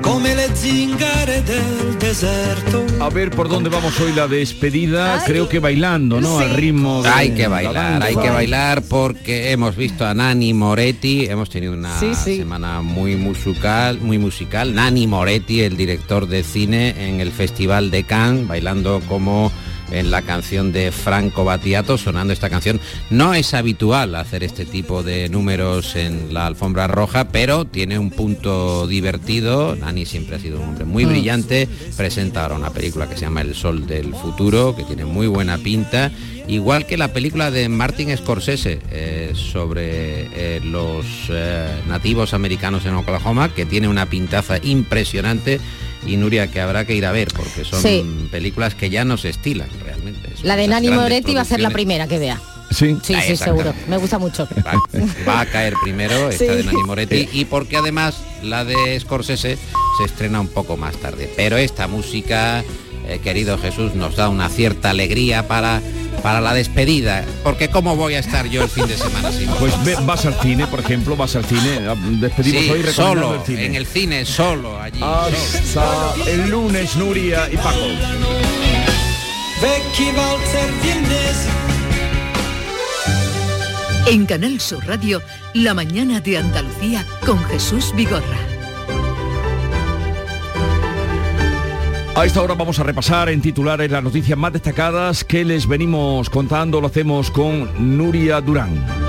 [SPEAKER 37] come le zingare del deserto.
[SPEAKER 1] A ver por dónde vamos hoy la despedida. Creo que bailando, ¿no? Al ritmo de
[SPEAKER 33] Hay que
[SPEAKER 1] la
[SPEAKER 33] bailar, hay que bailar porque hemos visto a Nani Moretti, hemos tenido una
[SPEAKER 38] Sí, sí.
[SPEAKER 33] semana muy musical, muy musical. Nani Moretti, el director de cine en el Festival de Cannes, bailando como en la canción de Franco Battiato, sonando esta canción. No es habitual hacer este tipo de números en la alfombra roja, pero tiene un punto divertido. Nani siempre ha sido un hombre muy
[SPEAKER 10] Mm.
[SPEAKER 33] brillante. Presenta ahora una película que se llama El Sol del Futuro, que tiene muy buena pinta. Igual que la película de Martin Scorsese eh, sobre eh, los eh, nativos americanos en Oklahoma, que tiene una pintaza impresionante. Y Nuria, que habrá que ir a ver, porque son
[SPEAKER 38] Sí.
[SPEAKER 33] películas que ya no se estilan realmente. Son
[SPEAKER 38] La de Nani Moretti va a ser la primera que vea.
[SPEAKER 1] Sí,
[SPEAKER 38] Sí,
[SPEAKER 33] Ah,
[SPEAKER 38] seguro. Me gusta mucho.
[SPEAKER 33] Va, va a caer primero esta
[SPEAKER 38] Sí.
[SPEAKER 33] de Nani Moretti y porque además la de Scorsese se estrena un poco más tarde. Pero esta música, eh, querido Jesús, nos da una cierta alegría para, para la despedida. Porque ¿cómo voy a estar yo el fin de semana sin
[SPEAKER 1] Pues ve- vas al cine, por ejemplo, vas al cine. Despedimos
[SPEAKER 33] Sí,
[SPEAKER 1] hoy
[SPEAKER 33] solo,
[SPEAKER 1] el cine.
[SPEAKER 33] en el cine, solo allí.
[SPEAKER 1] Hasta el lunes, Nuria y Paco.
[SPEAKER 12] En Canal Sur Radio, La mañana de Andalucía con Jesús Vigorra.
[SPEAKER 1] A esta hora vamos a repasar en titulares las noticias más destacadas que les venimos contando. Lo hacemos con Nuria Durán.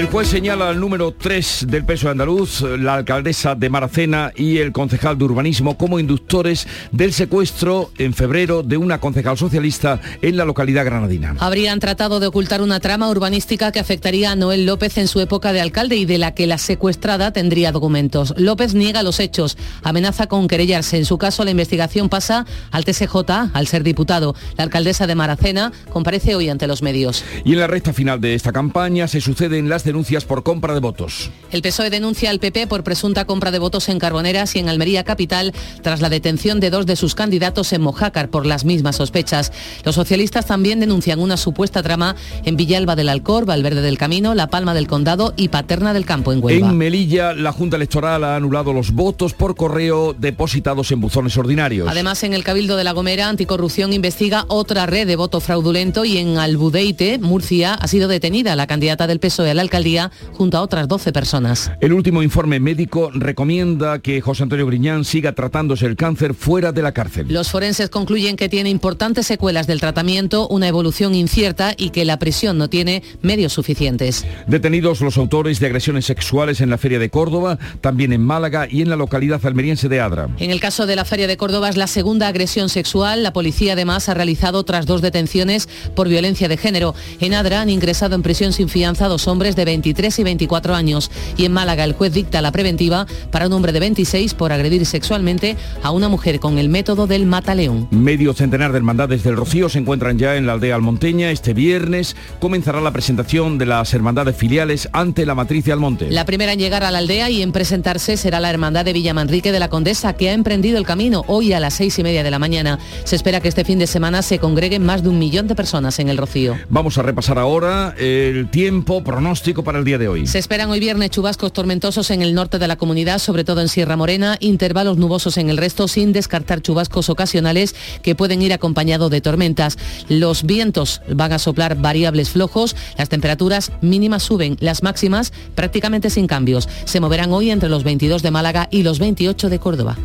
[SPEAKER 1] El juez señala al número 3 del peso de andaluz, la alcaldesa de Maracena y el concejal de urbanismo como inductores del secuestro en febrero de una concejal socialista en la localidad granadina.
[SPEAKER 21] Habrían tratado de ocultar una trama urbanística que afectaría a Noel López en su época de alcalde y de la que la secuestrada tendría documentos. López niega los hechos, amenaza con querellarse. En su caso, la investigación pasa al TSJ al ser diputado. La alcaldesa de Maracena comparece hoy ante los medios.
[SPEAKER 1] Y en la recta final de esta campaña se suceden las denuncias por compra de votos.
[SPEAKER 21] El PSOE denuncia al PP por presunta compra de votos en Carboneras y en Almería Capital tras la detención de dos de sus candidatos en Mojácar por las mismas sospechas. Los socialistas también denuncian una supuesta trama en Villalba del Alcor, Valverde del Camino, La Palma del Condado y Paterna del Campo en Huelva.
[SPEAKER 1] En Melilla, la Junta Electoral ha anulado los votos por correo depositados en buzones ordinarios.
[SPEAKER 21] Además, en el Cabildo de La Gomera, Anticorrupción investiga otra red de voto fraudulento y en Albudeite, Murcia, ha sido detenida la candidata del PSOE E a la alcaldía junto a otras 12 personas.
[SPEAKER 1] El último informe médico recomienda que José Antonio Griñán siga tratándose el cáncer fuera de la cárcel.
[SPEAKER 21] Los forenses concluyen que tiene importantes secuelas del tratamiento, una evolución incierta y que la prisión no tiene medios suficientes.
[SPEAKER 1] Detenidos los autores de agresiones sexuales en la Feria de Córdoba, también en Málaga y en la localidad almeriense de Adra.
[SPEAKER 21] En el caso de la Feria de Córdoba es la segunda agresión sexual. La policía además ha realizado otras dos detenciones por violencia de género. En Adra han ingresado en prisión sin fianza dos hombres de 23 y 24 años. Y en Málaga el juez dicta la preventiva para un hombre de 26 por agredir sexualmente a una mujer con el método del mataleón.
[SPEAKER 1] Medio centenar de hermandades del Rocío se encuentran ya en la aldea almonteña. Este viernes comenzará la presentación de las hermandades filiales ante la matriz de Almonte.
[SPEAKER 21] La primera en llegar a la aldea y en presentarse será la Hermandad de Villamanrique de la Condesa, que ha emprendido el camino hoy a las seis y media de la mañana. Se espera que este fin de semana se congreguen más de un millón de personas en el Rocío.
[SPEAKER 1] Vamos a repasar ahora el tiempo pronóstico para el día de hoy.
[SPEAKER 21] Se esperan hoy viernes chubascos tormentosos en el norte de la comunidad, sobre todo en Sierra Morena, intervalos nubosos en el resto, sin descartar chubascos ocasionales que pueden ir acompañados de tormentas. Los vientos van a soplar variables flojos, las temperaturas mínimas suben, las máximas prácticamente sin cambios. Se moverán hoy entre los 22 de Málaga y los 28 de Córdoba.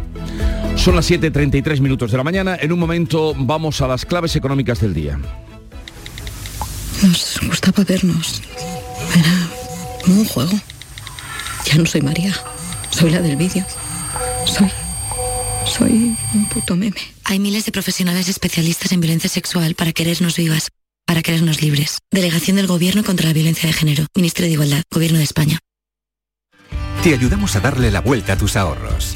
[SPEAKER 1] Son las 7.33 minutos de la mañana. En un momento vamos a las claves económicas del día.
[SPEAKER 39] Nos gustaba vernos. Era como un juego. Ya no soy María. Soy la del vídeo. Soy. Soy un puto meme.
[SPEAKER 40] Hay miles de profesionales especialistas en violencia sexual para querernos vivas, para querernos libres. Delegación del Gobierno contra la Violencia de Género. Ministerio de Igualdad. Gobierno de España.
[SPEAKER 41] te ayudamos a darle la vuelta a tus ahorros.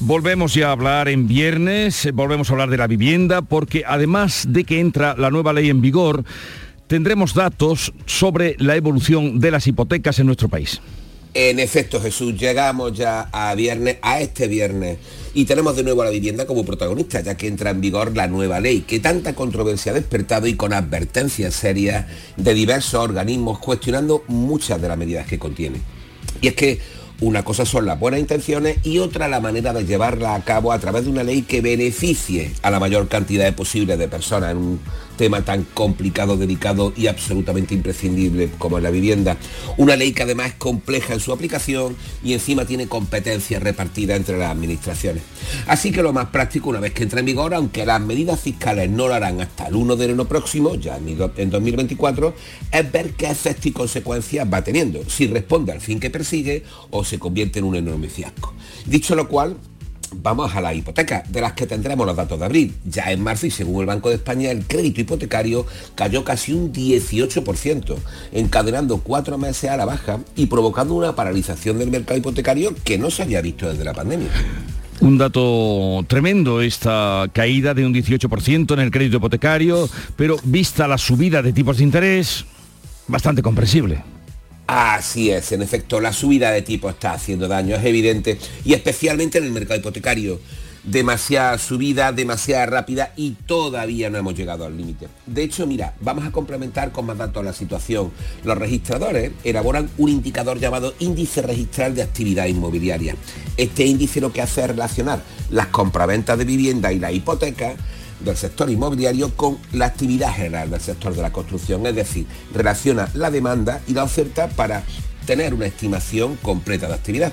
[SPEAKER 1] Volvemos ya a hablar en viernes, volvemos a hablar de la vivienda, porque además de que entra la nueva ley en vigor, tendremos datos sobre la evolución de las hipotecas en nuestro país.
[SPEAKER 42] En efecto, Jesús, llegamos ya a viernes, a este viernes, y tenemos de nuevo a la vivienda como protagonista, ya que entra en vigor la nueva ley, que tanta controversia ha despertado y con advertencias serias de diversos organismos cuestionando muchas de las medidas que contiene. Y es que una cosa son las buenas intenciones y otra la manera de llevarla a cabo a través de una ley que beneficie a la mayor cantidad posible de personas. En un tema tan complicado, delicado y absolutamente imprescindible como es la vivienda. Una ley que además es compleja en su aplicación y encima tiene competencias repartidas entre las administraciones. Así que lo más práctico una vez que entre en vigor, aunque las medidas fiscales no lo harán hasta el 1 de enero próximo, ya en 2024, es ver qué efectos y consecuencias va teniendo, si responde al fin que persigue o se convierte en un enorme fiasco. Dicho lo cual, Vamos a la hipoteca, de las que tendremos los datos de abril. Ya en marzo y según el Banco de España, el crédito hipotecario cayó casi un 18%, encadenando cuatro meses a la baja y provocando una paralización del mercado hipotecario que no se había visto desde la pandemia.
[SPEAKER 1] Un dato tremendo esta caída de un 18% en el crédito hipotecario, pero vista la subida de tipos de interés, bastante comprensible.
[SPEAKER 42] Así es, en efecto, la subida de tipo está haciendo daño, es evidente, y especialmente en el mercado hipotecario. Demasiada subida, demasiada rápida y todavía no hemos llegado al límite. De hecho, mira, vamos a complementar con más datos la situación. Los registradores elaboran un indicador llamado índice registral de actividad inmobiliaria. Este índice lo que hace es relacionar las compraventas de vivienda y la hipoteca del sector inmobiliario con la actividad general del sector de la construcción, es decir, relaciona la demanda y la oferta para tener una estimación completa de actividad.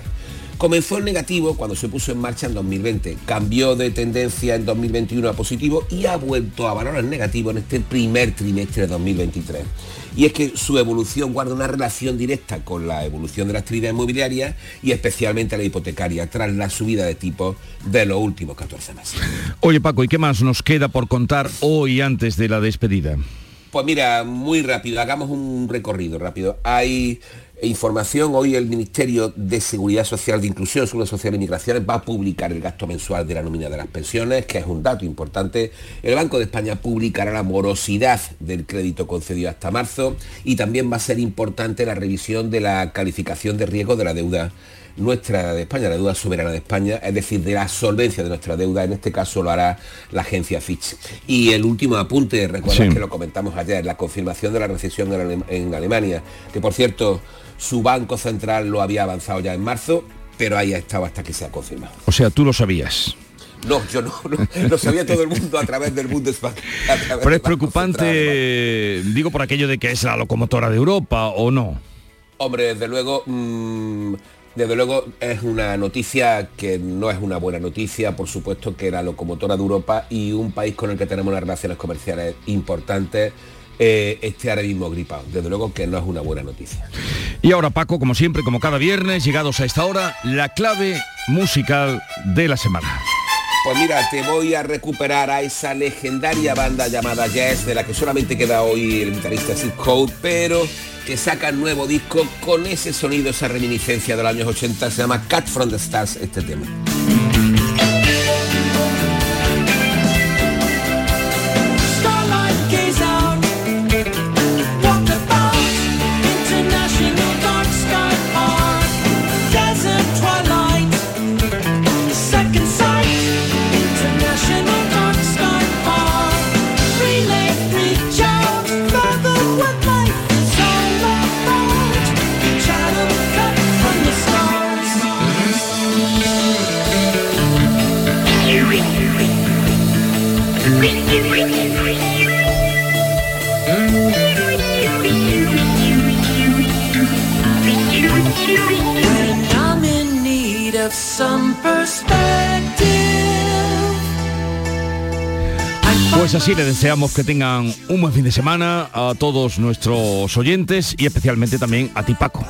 [SPEAKER 42] Comenzó en negativo cuando se puso en marcha en 2020, cambió de tendencia en 2021 a positivo y ha vuelto a valores negativos en este primer trimestre de 2023. Y es que su evolución guarda una relación directa con la evolución de la actividad inmobiliaria y especialmente la hipotecaria, tras la subida de tipos de los últimos 14 meses.
[SPEAKER 1] Oye Paco, ¿y qué más nos queda por contar hoy antes de la despedida?
[SPEAKER 42] Pues mira, muy rápido, hagamos un recorrido rápido. Hay información, hoy el Ministerio de Seguridad Social, de Inclusión, Seguridad Social y Migraciones va a publicar el gasto mensual de la nómina de las pensiones, que es un dato importante. El Banco de España publicará la morosidad del crédito concedido hasta marzo y también va a ser importante la revisión de la calificación de riesgo de la deuda nuestra de España, la deuda soberana de España, es decir, de la solvencia de nuestra deuda, en este caso lo hará la agencia Fitch. Y el último apunte, recuerda que lo comentamos ayer, la confirmación de la recesión en, Alemania, que por cierto, su Banco Central lo había avanzado ya en marzo, pero ahí ha estado hasta que se ha confirmado.
[SPEAKER 1] O sea, tú lo sabías.
[SPEAKER 42] No, yo no, lo sabía todo el mundo a través del Bundesbank.
[SPEAKER 1] Pero es preocupante, digo por aquello de que es la locomotora de Europa o no.
[SPEAKER 42] Hombre, desde luego, mm, desde luego es una noticia que no es una buena noticia, por supuesto que la locomotora de Europa y un país con el que tenemos unas relaciones comerciales importantes eh, esté ahora mismo gripado. Desde luego que no es una buena noticia.
[SPEAKER 1] Y ahora Paco, como siempre, como cada viernes, llegados a esta hora, la clave musical de la semana.
[SPEAKER 42] Pues mira, te voy a recuperar a esa legendaria banda llamada Jazz, de la que solamente queda hoy el guitarrista Sid Code, pero que saca el nuevo disco con ese sonido, esa reminiscencia de los años 80, se llama Cat from the Stars este tema.
[SPEAKER 1] Pues así le deseamos que tengan un buen fin de semana a todos nuestros oyentes y especialmente también a ti Paco.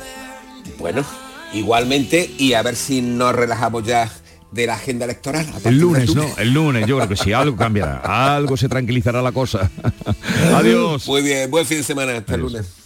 [SPEAKER 42] Bueno, igualmente y a ver si nos relajamos ya de la agenda electoral.
[SPEAKER 1] El lunes, ¿no? El lunes, yo creo que sí, algo cambiará, algo se tranquilizará la cosa. Adiós.
[SPEAKER 42] Muy bien, buen fin de semana, hasta el lunes.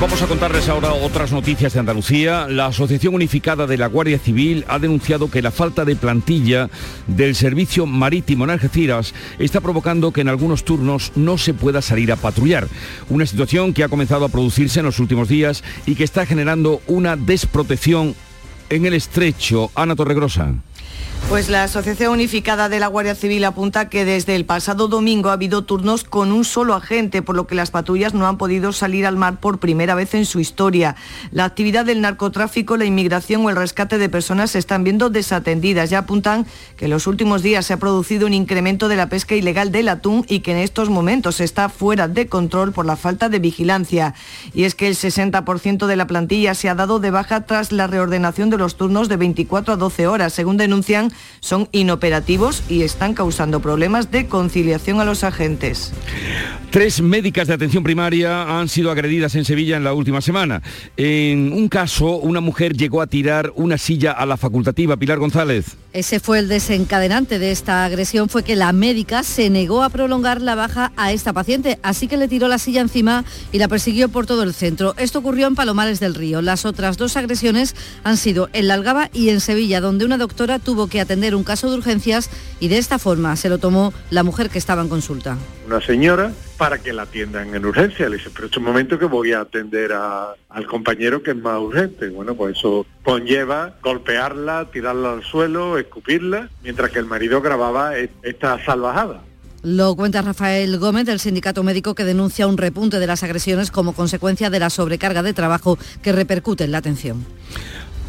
[SPEAKER 1] Vamos a contarles ahora otras noticias de Andalucía. La Asociación Unificada de la Guardia Civil ha denunciado que la falta de plantilla del servicio marítimo en Algeciras está provocando que en algunos turnos no se pueda salir a patrullar. Una situación que ha comenzado a producirse en los últimos días y que está generando una desprotección en el estrecho. Ana Torregrosa.
[SPEAKER 7] Pues la Asociación Unificada de la Guardia Civil apunta que desde el pasado domingo ha habido turnos con un solo agente, por lo que las patrullas no han podido salir al mar por primera vez en su historia. La actividad del narcotráfico, la inmigración o el rescate de personas se están viendo desatendidas. Ya apuntan que en los últimos días se ha producido un incremento de la pesca ilegal del atún y que en estos momentos está fuera de control por la falta de vigilancia. Y es que el 60% de la plantilla se ha dado de baja tras la reordenación de los turnos de 24 a 12 horas, según denuncian son inoperativos y están causando problemas de conciliación a los agentes.
[SPEAKER 1] Tres médicas de atención primaria han sido agredidas en Sevilla en la última semana. En un caso, una mujer llegó a tirar una silla a la facultativa. Pilar González.
[SPEAKER 11] Ese fue el desencadenante de esta agresión, fue que la médica se negó a prolongar la baja a esta paciente, así que le tiró la silla encima y la persiguió por todo el centro. Esto ocurrió en Palomares del Río. Las otras dos agresiones han sido en La Algaba y en Sevilla, donde una doctora tuvo que atender un caso de urgencias y de esta forma se lo tomó la mujer que estaba en consulta.
[SPEAKER 43] Una señora para que la atiendan en urgencia. Le dice, pero es un momento que voy a atender a- al compañero que es más urgente. Bueno, pues eso conlleva golpearla, tirarla al suelo, escupirla, mientras que el marido grababa esta salvajada.
[SPEAKER 11] Lo cuenta Rafael Gómez del sindicato médico que denuncia un repunte de las agresiones como consecuencia de la sobrecarga de trabajo que repercute en la atención.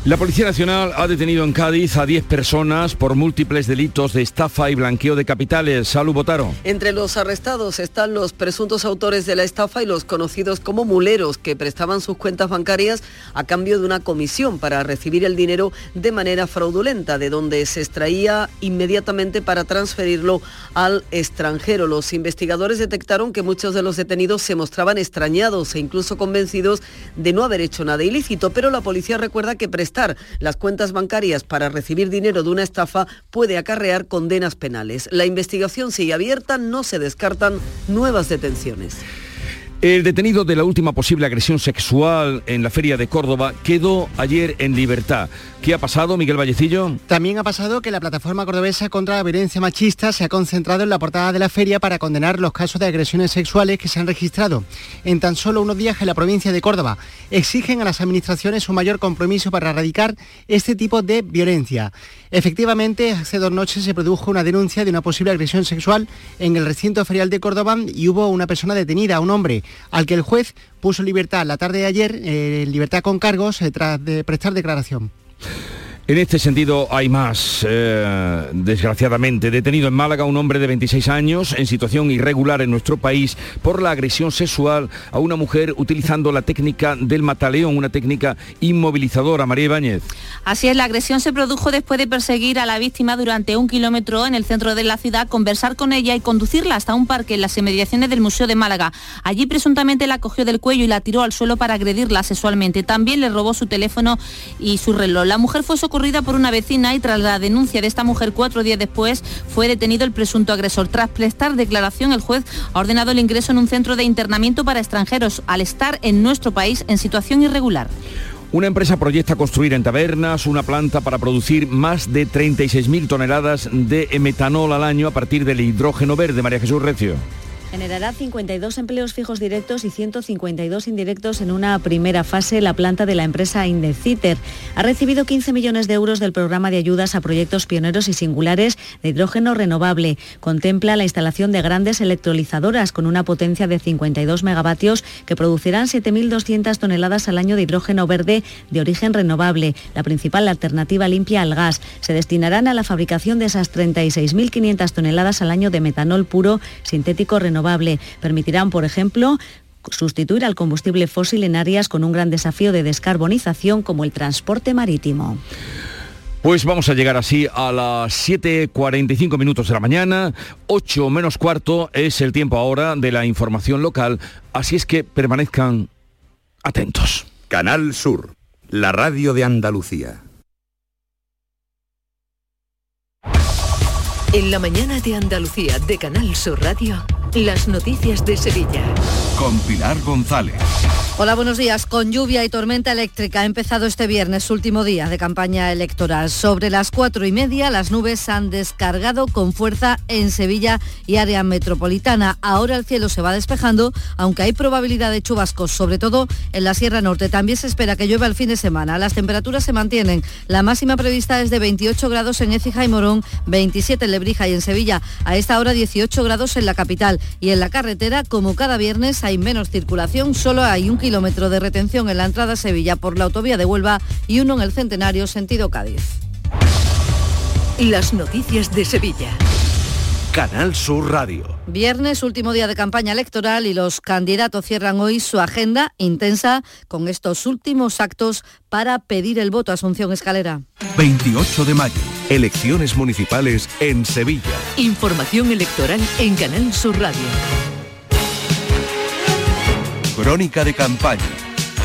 [SPEAKER 1] La Policía Nacional ha detenido en Cádiz a 10 personas por múltiples delitos de estafa y blanqueo de capitales. Salud Botaro.
[SPEAKER 6] Entre los arrestados están los presuntos autores de la estafa y los conocidos como muleros que prestaban sus cuentas bancarias a cambio de una comisión para recibir el dinero de manera fraudulenta, de donde se extraía inmediatamente para transferirlo al extranjero. Los investigadores detectaron que muchos de los detenidos se mostraban extrañados e incluso convencidos de no haber hecho nada ilícito, pero la policía recuerda que las cuentas bancarias para recibir dinero de una estafa puede acarrear condenas penales. La investigación sigue abierta, no se descartan nuevas detenciones.
[SPEAKER 1] El detenido de la última posible agresión sexual en la feria de Córdoba quedó ayer en libertad. ¿Qué ha pasado, Miguel Vallecillo?
[SPEAKER 10] También ha pasado que la plataforma cordobesa contra la violencia machista se ha concentrado en la portada de la feria para condenar los casos de agresiones sexuales que se han registrado en tan solo unos días en la provincia de Córdoba. Exigen a las administraciones un mayor compromiso para erradicar este tipo de violencia. Efectivamente, hace dos noches se produjo una denuncia de una posible agresión sexual en el recinto ferial de Córdoba y hubo una persona detenida, un hombre, al que el juez puso libertad la tarde de ayer, eh, en libertad con cargos, eh, tras de prestar declaración.
[SPEAKER 1] En este sentido hay más, eh, desgraciadamente. Detenido en Málaga un hombre de 26 años en situación irregular en nuestro país por la agresión sexual a una mujer utilizando la técnica del mataleón, una técnica inmovilizadora. María Ibáñez.
[SPEAKER 12] Así es, la agresión se produjo después de perseguir a la víctima durante un kilómetro en el centro de la ciudad, conversar con ella y conducirla hasta un parque en las inmediaciones del Museo de Málaga. Allí presuntamente la cogió del cuello y la tiró al suelo para agredirla sexualmente. También le robó su teléfono y su reloj. La mujer fue socorrida por una vecina y tras la denuncia de esta mujer cuatro días después fue detenido el presunto agresor. Tras prestar declaración, el juez ha ordenado el ingreso en un centro de internamiento para extranjeros al estar en nuestro país en situación irregular.
[SPEAKER 1] Una empresa proyecta construir en Tabernas una planta para producir más de 36.000 toneladas de metanol al año a partir del hidrógeno verde. María Jesús Recio.
[SPEAKER 15] Generará 52 empleos fijos directos y 152 indirectos en una primera fase. La planta de la empresa Indeciter ha recibido 15 millones de euros del programa de ayudas a proyectos pioneros y singulares de hidrógeno renovable. Contempla la instalación de grandes electrolizadoras con una potencia de 52 megavatios que producirán 7.200 toneladas al año de hidrógeno verde de origen renovable, la principal alternativa limpia al gas. Se destinarán a la fabricación de esas 36.500 toneladas al año de metanol puro sintético renovable Permitirán, por ejemplo, sustituir al combustible fósil en áreas con un gran desafío de descarbonización como el transporte marítimo.
[SPEAKER 1] Pues vamos a llegar así a las 7.45 minutos de la mañana, 8 menos cuarto es el tiempo ahora de la información local, así es que permanezcan atentos.
[SPEAKER 44] Canal Sur, la radio de Andalucía.
[SPEAKER 45] En la mañana de Andalucía de Canal Sur Radio. Las noticias de Sevilla.
[SPEAKER 46] Con Pilar González.
[SPEAKER 11] Hola, buenos días. Con lluvia y tormenta eléctrica ha empezado este viernes, último día de campaña electoral. Sobre las cuatro y media, las nubes han descargado con fuerza en Sevilla y área metropolitana. Ahora el cielo se va despejando, aunque hay probabilidad de chubascos, sobre todo en la Sierra Norte. También se espera que llueva el fin de semana. Las temperaturas se mantienen. La máxima prevista es de 28 grados en Écija y Morón, 27 en Lebrija y en Sevilla. A esta hora 18 grados en la capital. Y en la carretera, como cada viernes, hay menos circulación. Solo hay un kilómetro de retención en la entrada a Sevilla por la autovía de Huelva y uno en el Centenario sentido Cádiz.
[SPEAKER 45] Las noticias de Sevilla.
[SPEAKER 44] Canal Sur Radio.
[SPEAKER 11] Viernes, último día de campaña electoral y los candidatos cierran hoy su agenda intensa con estos últimos actos para pedir el voto a Asunción Escalera.
[SPEAKER 46] 28 de mayo.
[SPEAKER 44] Elecciones municipales en Sevilla.
[SPEAKER 45] Información electoral en Canal Sur Radio.
[SPEAKER 44] Crónica de campaña.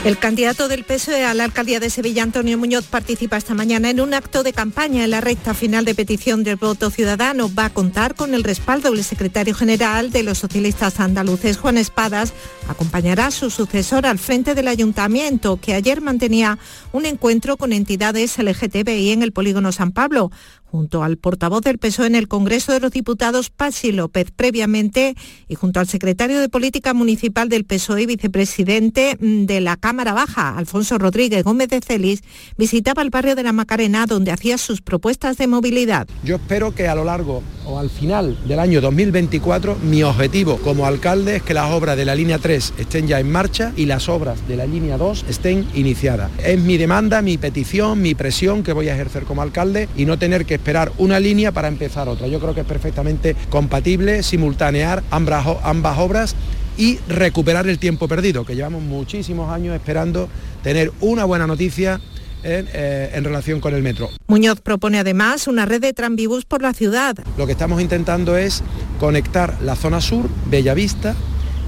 [SPEAKER 47] El candidato del PSOE a la alcaldía de Sevilla, Antonio Muñoz, participa esta mañana en un acto de campaña en la recta final de petición del voto ciudadano. Va a contar con el respaldo del secretario general de los socialistas andaluces, Juan Espadas. Acompañará a su sucesor al frente del ayuntamiento, que ayer mantenía un encuentro con entidades LGTBI en el polígono San Pablo junto al portavoz del PSOE en el Congreso de los Diputados, Pachi López, previamente, y junto al secretario de Política Municipal del PSOE y vicepresidente mm, de la Cámara Baja, Alfonso Rodríguez Gómez de Celis, visitaba el barrio de la Macarena, donde hacía sus propuestas de movilidad.
[SPEAKER 48] Yo espero que a lo largo o al final del año 2024, mi objetivo como alcalde es que las obras de la línea 3 estén ya en marcha y las obras de la línea 2 estén iniciadas. Es mi demanda, mi petición, mi presión que voy a ejercer como alcalde y no tener que esperar una línea para empezar otra. Yo creo que es perfectamente compatible simultanear ambas, ambas obras y recuperar el tiempo perdido, que llevamos muchísimos años esperando tener una buena noticia en, eh, en, relación con el metro.
[SPEAKER 47] Muñoz propone además una red de tranvibús por la ciudad.
[SPEAKER 48] Lo que estamos intentando es conectar la zona sur, Bellavista,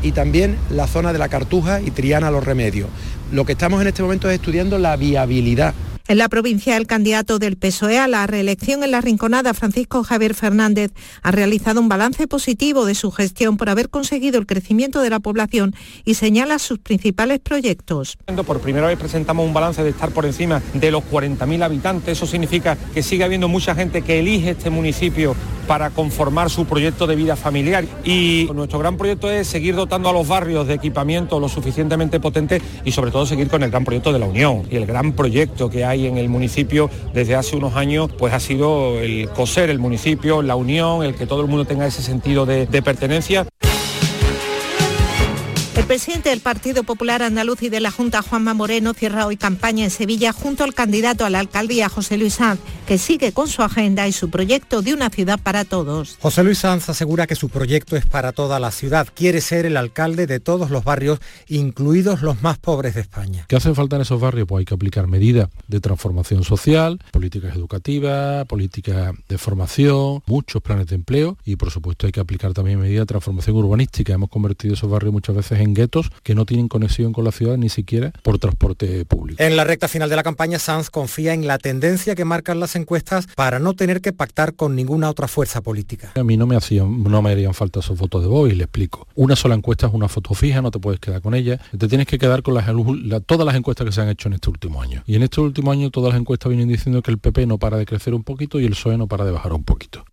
[SPEAKER 48] y también la zona de la Cartuja y Triana Los Remedios. Lo que estamos en este momento es estudiando la viabilidad
[SPEAKER 47] en la provincia, el candidato del PSOE a la reelección en la Rinconada, Francisco Javier Fernández, ha realizado un balance positivo de su gestión por haber conseguido el crecimiento de la población y señala sus principales proyectos.
[SPEAKER 49] Por primera vez presentamos un balance de estar por encima de los 40.000 habitantes. Eso significa que sigue habiendo mucha gente que elige este municipio para conformar su proyecto de vida familiar. Y nuestro gran proyecto es seguir dotando a los barrios de equipamiento lo suficientemente potente y sobre todo seguir con el gran proyecto de la Unión y el gran proyecto que hay en el municipio desde hace unos años, pues ha sido el coser el municipio, la unión, el que todo el mundo tenga ese sentido de pertenencia.
[SPEAKER 47] El presidente del Partido Popular Andaluz y de la Junta, Juanma Moreno, cierra hoy campaña en Sevilla junto al candidato a la alcaldía, José Luis Sanz, que sigue con su agenda y su proyecto de una ciudad para todos.
[SPEAKER 50] José Luis Sanz asegura que su proyecto es para toda la ciudad. Quiere ser el alcalde de todos los barrios, incluidos los más pobres de España.
[SPEAKER 51] ¿Qué hacen falta en esos barrios? Pues hay que aplicar medidas de transformación social, políticas educativas, políticas de formación, muchos planes de empleo y por supuesto hay que aplicar también medidas de transformación urbanística. Hemos convertido esos barrios muchas veces en guetos que no tienen conexión con la ciudad ni siquiera por transporte público.
[SPEAKER 50] En la recta final de la campaña, Sanz confía en la tendencia que marcan las encuestas para no tener que pactar con ninguna otra fuerza política.
[SPEAKER 51] A mí no me hacían, no me harían falta esos votos de voz y le explico. Una sola encuesta es una foto fija, no te puedes quedar con ella. Te tienes que quedar con las, la, todas las encuestas que se han hecho en este último año. Y en este último año todas las encuestas vienen diciendo que el PP no para de crecer un poquito y el PSOE no para de bajar un poquito.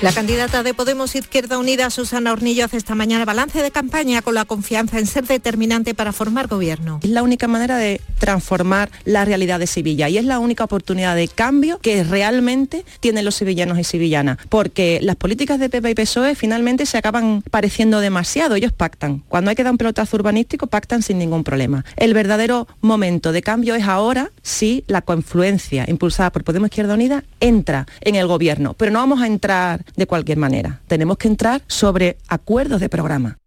[SPEAKER 47] La candidata de Podemos Izquierda Unida, Susana Hornillo, hace esta mañana balance de campaña con la confianza en ser determinante para formar gobierno.
[SPEAKER 52] Es la única manera de transformar la realidad de Sevilla y es la única oportunidad de cambio que realmente tienen los sevillanos y sevillanas, porque las políticas de PP y PSOE finalmente se acaban pareciendo demasiado, ellos pactan. Cuando hay que dar un pelotazo urbanístico, pactan sin ningún problema. El verdadero momento de cambio es ahora si la confluencia impulsada por Podemos Izquierda Unida entra en el gobierno, pero no vamos a entrar de cualquier manera. Tenemos que entrar sobre acuerdos de programa.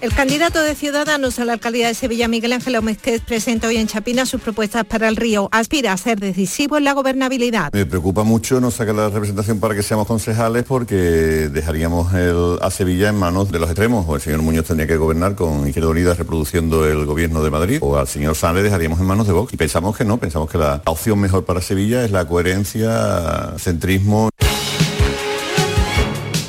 [SPEAKER 47] El candidato de Ciudadanos a la alcaldía de Sevilla, Miguel Ángel Omezquez, presenta hoy en Chapina sus propuestas para el río. Aspira a ser decisivo en la gobernabilidad.
[SPEAKER 44] Me preocupa mucho no sacar la representación para que seamos concejales porque dejaríamos a Sevilla en manos de los extremos. O el señor Muñoz tendría que gobernar con Izquierda Unida reproduciendo el gobierno de Madrid. O al señor Sánchez dejaríamos en manos de Vox. Y pensamos que no, pensamos que la opción mejor para Sevilla es la coherencia, centrismo.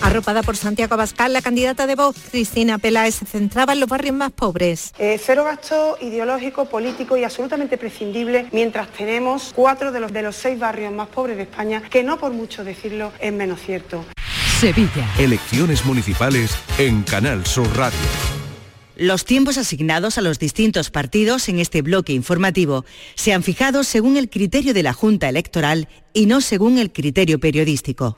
[SPEAKER 47] Arropada por Santiago Abascal, la candidata de Vox, Cristina Peláez, se centraba en los barrios más pobres.
[SPEAKER 53] Eh, cero gasto ideológico, político y absolutamente prescindible mientras tenemos cuatro de los, de los seis barrios más pobres de España, que no por mucho decirlo es menos cierto.
[SPEAKER 12] Sevilla. Elecciones municipales en Canal Sur Radio.
[SPEAKER 54] Los tiempos asignados a los distintos partidos en este bloque informativo se han fijado según el criterio de la Junta Electoral y no según el criterio periodístico.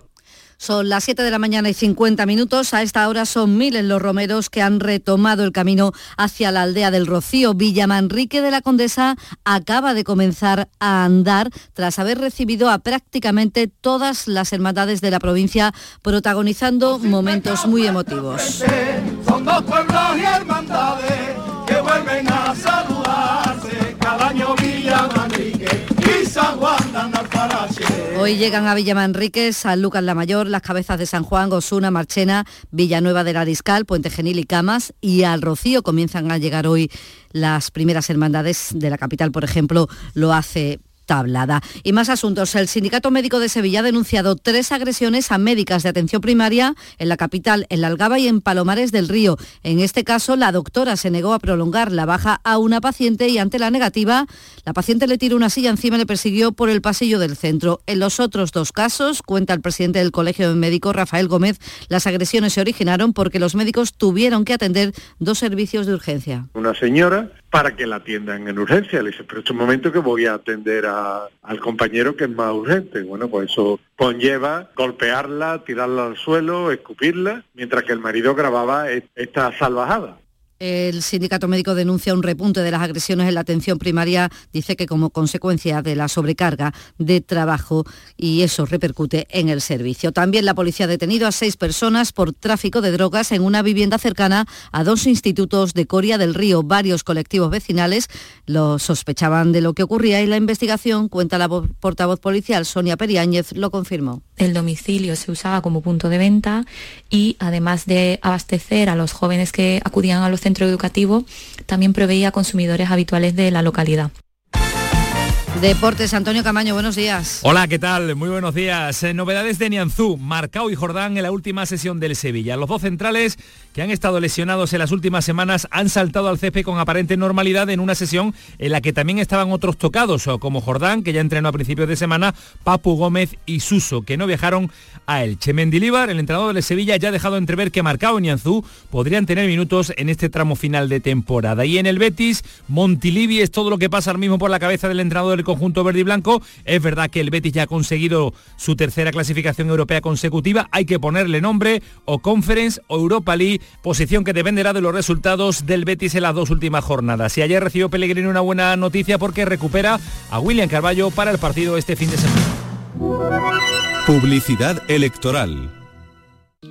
[SPEAKER 11] Son las 7 de la mañana y 50 minutos. A esta hora son miles los romeros que han retomado el camino hacia la aldea del Rocío. Villamanrique de la Condesa acaba de comenzar a andar tras haber recibido a prácticamente todas las hermandades de la provincia, protagonizando momentos muy emotivos.
[SPEAKER 55] Son dos pueblos y hermandades que vuelven a saludarse cada año Villa
[SPEAKER 11] Hoy llegan a Villamanrique, San Lucas la Mayor, las cabezas de San Juan, Gosuna, Marchena, Villanueva del Ariscal, Puente Genil y Camas y al Rocío comienzan a llegar hoy las primeras hermandades de la capital, por ejemplo, lo hace tablada. Y más asuntos. El Sindicato Médico de Sevilla ha denunciado tres agresiones a médicas de atención primaria en la capital, en La Algaba y en Palomares del Río. En este caso, la doctora se negó a prolongar la baja a una paciente y ante la negativa, la paciente le tiró una silla encima y le persiguió por el pasillo del centro. En los otros dos casos, cuenta el presidente del Colegio Médico, Rafael Gómez, las agresiones se originaron porque los médicos tuvieron que atender dos servicios de urgencia.
[SPEAKER 56] Una señora para que la atiendan en urgencia. Le dice, pero es un momento que voy a atender a- al compañero que es más urgente. Bueno, pues eso conlleva golpearla, tirarla al suelo, escupirla, mientras que el marido grababa e- esta salvajada.
[SPEAKER 11] El sindicato médico denuncia un repunte de las agresiones en la atención primaria, dice que como consecuencia de la sobrecarga de trabajo y eso repercute en el servicio. También la policía ha detenido a seis personas por tráfico de drogas en una vivienda cercana a dos institutos de Coria del Río. Varios colectivos vecinales lo sospechaban de lo que ocurría y la investigación, cuenta la vo- portavoz policial Sonia Periáñez, lo confirmó.
[SPEAKER 57] El domicilio se usaba como punto de venta y además de abastecer a los jóvenes que acudían a los centros educativos, también proveía a consumidores habituales de la localidad.
[SPEAKER 11] Deportes, Antonio Camaño, buenos días.
[SPEAKER 49] Hola, ¿qué tal? Muy buenos días. Eh, novedades de Nianzú, Marcao y Jordán en la última sesión del Sevilla. Los dos centrales que han estado lesionados en las últimas semanas han saltado al césped con aparente normalidad en una sesión en la que también estaban otros tocados, como Jordán, que ya entrenó a principios de semana, Papu Gómez y Suso, que no viajaron a Elche. Mendilíbar, el entrenador del Sevilla, ya ha dejado entrever que Marcao y Nianzú podrían tener minutos en este tramo final de temporada. Y en el Betis, Montilivi es todo lo que pasa ahora mismo por la cabeza del entrenador el conjunto verde y blanco. Es verdad que el Betis ya ha conseguido su tercera clasificación europea consecutiva. Hay que ponerle nombre o Conference o Europa League, posición que dependerá de los resultados del Betis en las dos últimas jornadas. Y ayer recibió Pellegrini una buena noticia porque recupera a William Carballo para el partido este fin de semana.
[SPEAKER 58] Publicidad electoral.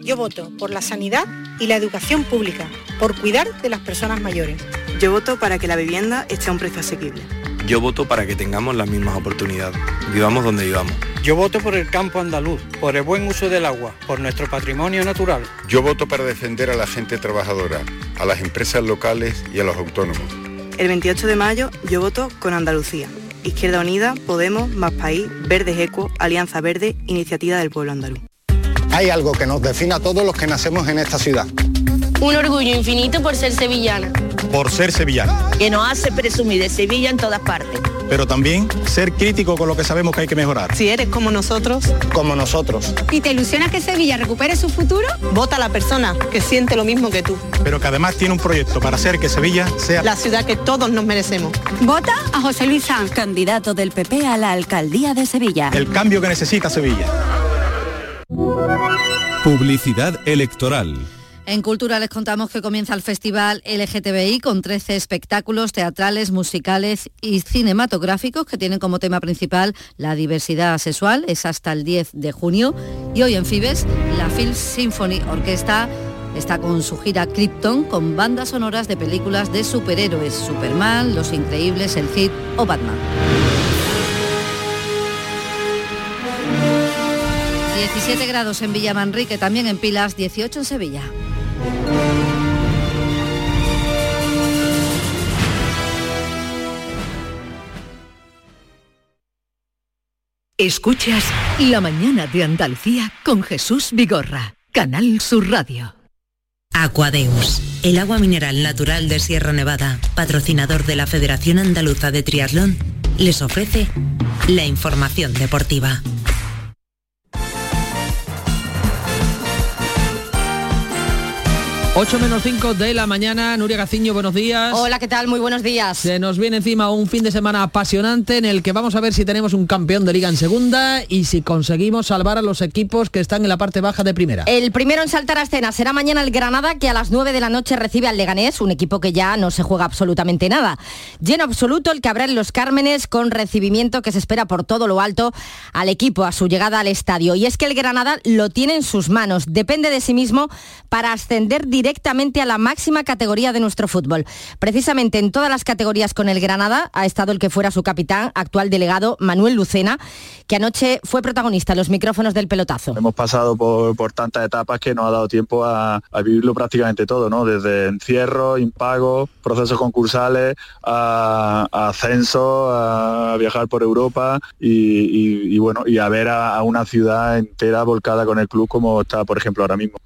[SPEAKER 59] Yo voto por la sanidad y la educación pública, por cuidar de las personas mayores.
[SPEAKER 60] Yo voto para que la vivienda esté a un precio asequible.
[SPEAKER 61] Yo voto para que tengamos las mismas oportunidades, vivamos donde vivamos.
[SPEAKER 62] Yo voto por el campo andaluz, por el buen uso del agua, por nuestro patrimonio natural.
[SPEAKER 63] Yo voto para defender a la gente trabajadora, a las empresas locales y a los autónomos.
[SPEAKER 60] El 28 de mayo yo voto con Andalucía. Izquierda Unida, Podemos, Más País, Verdes Eco, Alianza Verde, Iniciativa del Pueblo Andaluz.
[SPEAKER 64] Hay algo que nos define a todos los que nacemos en esta ciudad.
[SPEAKER 65] Un orgullo infinito por ser sevillana.
[SPEAKER 64] Por ser sevillana.
[SPEAKER 65] Que nos hace presumir de Sevilla en todas partes.
[SPEAKER 64] Pero también ser crítico con lo que sabemos que hay que mejorar.
[SPEAKER 60] Si eres como nosotros.
[SPEAKER 64] Como nosotros.
[SPEAKER 66] ¿Y te ilusiona que Sevilla recupere su futuro?
[SPEAKER 60] Vota a la persona que siente lo mismo que tú.
[SPEAKER 64] Pero que además tiene un proyecto para hacer que Sevilla sea
[SPEAKER 60] la ciudad que todos nos merecemos.
[SPEAKER 66] Vota a José Luis Sanz,
[SPEAKER 67] candidato del PP a la alcaldía de Sevilla.
[SPEAKER 64] El cambio que necesita Sevilla.
[SPEAKER 58] Publicidad electoral.
[SPEAKER 11] En Cultura les contamos que comienza el Festival LGTBI con 13 espectáculos teatrales, musicales y cinematográficos que tienen como tema principal la diversidad sexual. Es hasta el 10 de junio. Y hoy en Fibes, la Phil Symphony Orquesta está con su gira Krypton con bandas sonoras de películas de superhéroes, Superman, Los Increíbles, El Cid o Batman. 17 grados en Villamanrique, también en Pilas, 18 en Sevilla.
[SPEAKER 12] Escuchas La mañana de Andalucía con Jesús Vigorra, Canal Sur Radio.
[SPEAKER 67] Aquadeus, el agua mineral natural de Sierra Nevada, patrocinador de la Federación Andaluza de Triatlón, les ofrece la información deportiva.
[SPEAKER 49] 8 menos 5 de la mañana, Nuria Gaciño, buenos días.
[SPEAKER 34] Hola, ¿qué tal? Muy buenos días.
[SPEAKER 49] Se nos viene encima un fin de semana apasionante en el que vamos a ver si tenemos un campeón de liga en segunda y si conseguimos salvar a los equipos que están en la parte baja de primera.
[SPEAKER 34] El primero en saltar a escena será mañana el Granada, que a las 9 de la noche recibe al Leganés, un equipo que ya no se juega absolutamente nada. Lleno absoluto el que habrá en los Cármenes con recibimiento que se espera por todo lo alto al equipo a su llegada al estadio. Y es que el Granada lo tiene en sus manos, depende de sí mismo para ascender directamente a la máxima categoría de nuestro fútbol. Precisamente en todas las categorías con el Granada ha estado el que fuera su capitán, actual delegado Manuel Lucena, que anoche fue protagonista en los micrófonos del pelotazo.
[SPEAKER 68] Hemos pasado por, por tantas etapas que nos ha dado tiempo a, a, vivirlo prácticamente todo, ¿no? Desde encierro, impago, procesos concursales, a, a ascenso, a viajar por Europa y, y, y bueno, y a ver a, a una ciudad entera volcada con el club como está, por ejemplo, ahora mismo.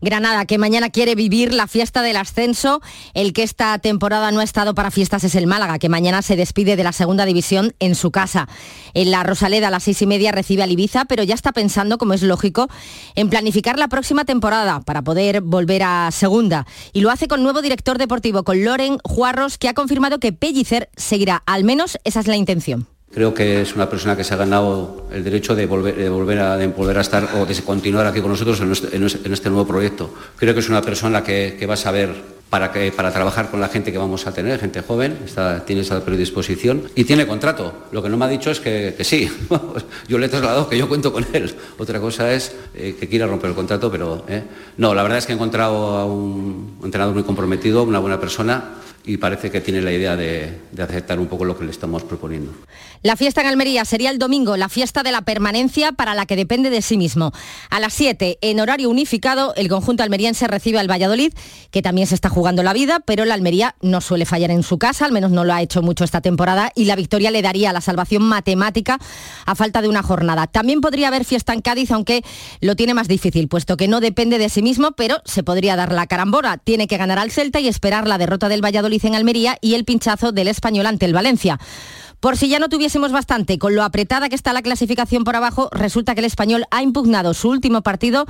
[SPEAKER 34] Granada, que mañana quiere vivir la fiesta del ascenso. El que esta temporada no ha estado para fiestas es el Málaga, que mañana se despide de la segunda división en su casa. En la Rosaleda a las seis y media recibe al Ibiza, pero ya está pensando, como es lógico, en planificar la próxima temporada para poder volver a segunda. Y lo hace con nuevo director deportivo, con Loren Juarros, que ha confirmado que Pellicer seguirá. Al menos esa es la intención.
[SPEAKER 52] Creo que es una persona que se ha ganado el derecho de volver, a, estar o de continuar aquí con nosotros en este, nuevo proyecto. Creo que es una persona que, va a saber para, trabajar con la gente que vamos a tener, gente joven, tiene esa predisposición y tiene contrato. Lo que no me ha dicho es que, sí. yo le he trasladado que yo cuento con él. Otra cosa es eh, que quiera romper el contrato, pero eh. no, la verdad es que he encontrado a un entrenador muy comprometido, una buena persona y parece que tiene la idea de, de, aceptar un poco lo que le estamos proponiendo.
[SPEAKER 34] La fiesta en Almería sería el domingo, la fiesta de la permanencia para la que depende de sí mismo. A las 7, en horario unificado, el conjunto almeriense recibe al Valladolid, que también se está jugando la vida, pero la Almería no suele fallar en su casa, al menos no lo ha hecho mucho esta temporada, y la victoria le daría la salvación matemática a falta de una jornada. También podría haber fiesta en Cádiz, aunque lo tiene más difícil, puesto que no depende de sí mismo, pero se podría dar la carambora. Tiene que ganar al Celta y esperar la derrota del Valladolid en Almería y el pinchazo del español ante el Valencia. Por si ya no tuviésemos bastante, con lo apretada que está la clasificación por abajo, resulta que el español ha impugnado su último partido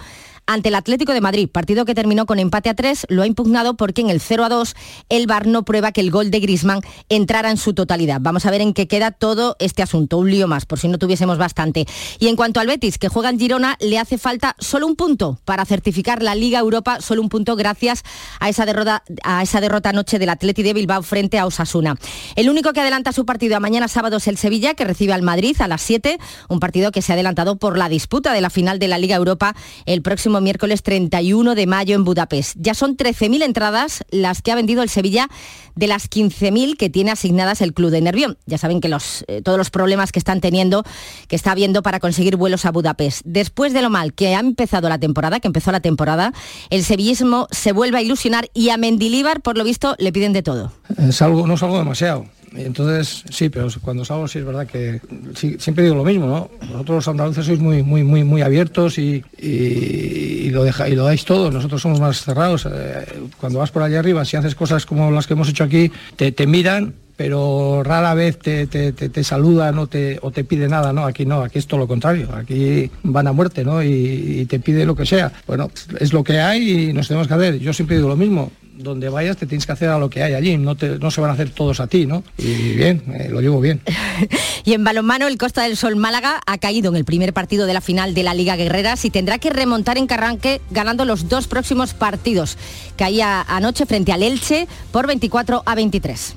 [SPEAKER 34] ante el Atlético de Madrid, partido que terminó con empate a 3, lo ha impugnado porque en el 0 a 2 el VAR no prueba que el gol de Grisman entrara en su totalidad. Vamos a ver en qué queda todo este asunto, un lío más, por si no tuviésemos bastante. Y en cuanto al Betis, que juega en Girona, le hace falta solo un punto para certificar la Liga Europa, solo un punto gracias a esa derrota, a esa derrota anoche del Atleti de Bilbao frente a Osasuna. El único que adelanta su partido a mañana sábado es el Sevilla, que recibe al Madrid a las 7, un partido que se ha adelantado por la disputa de la final de la Liga Europa el próximo miércoles 31 de mayo en Budapest. Ya son 13.000 entradas las que ha vendido el Sevilla de las 15.000 que tiene asignadas el club de Nervión. Ya saben que los, eh, todos los problemas que están teniendo, que está habiendo para conseguir vuelos a Budapest. Después de lo mal que ha empezado la temporada, que empezó la temporada, el sevillismo se vuelve a ilusionar y a Mendilíbar, por lo visto, le piden de todo.
[SPEAKER 69] Salgo, no salgo demasiado. Entonces, sí, pero cuando salgo sí es verdad que siempre digo lo mismo, ¿no? Vosotros los andaluces sois muy, muy, muy, muy abiertos y, lo, deja, dais todo. Nosotros somos más cerrados. Eh, cuando vas por allá arriba, si haces cosas como las que hemos hecho aquí, te miran pero rara vez te, te, te, saludan o te, o te pide nada, ¿no? Aquí no, aquí es todo lo contrario, aquí van a muerte, ¿no? Y, te pide lo que sea. Bueno, es lo que hay y nos tenemos que hacer. Yo siempre digo lo mismo, donde vayas te tienes que hacer a lo que hay allí, no, te, no se van a hacer todos a ti, ¿no? Y bien, eh, lo llevo bien.
[SPEAKER 34] y en balonmano, el Costa del Sol Málaga ha caído en el primer partido de la final de la Liga Guerreras y tendrá que remontar en Carranque ganando los dos próximos partidos. Caía anoche frente al Elche por 24 a 23.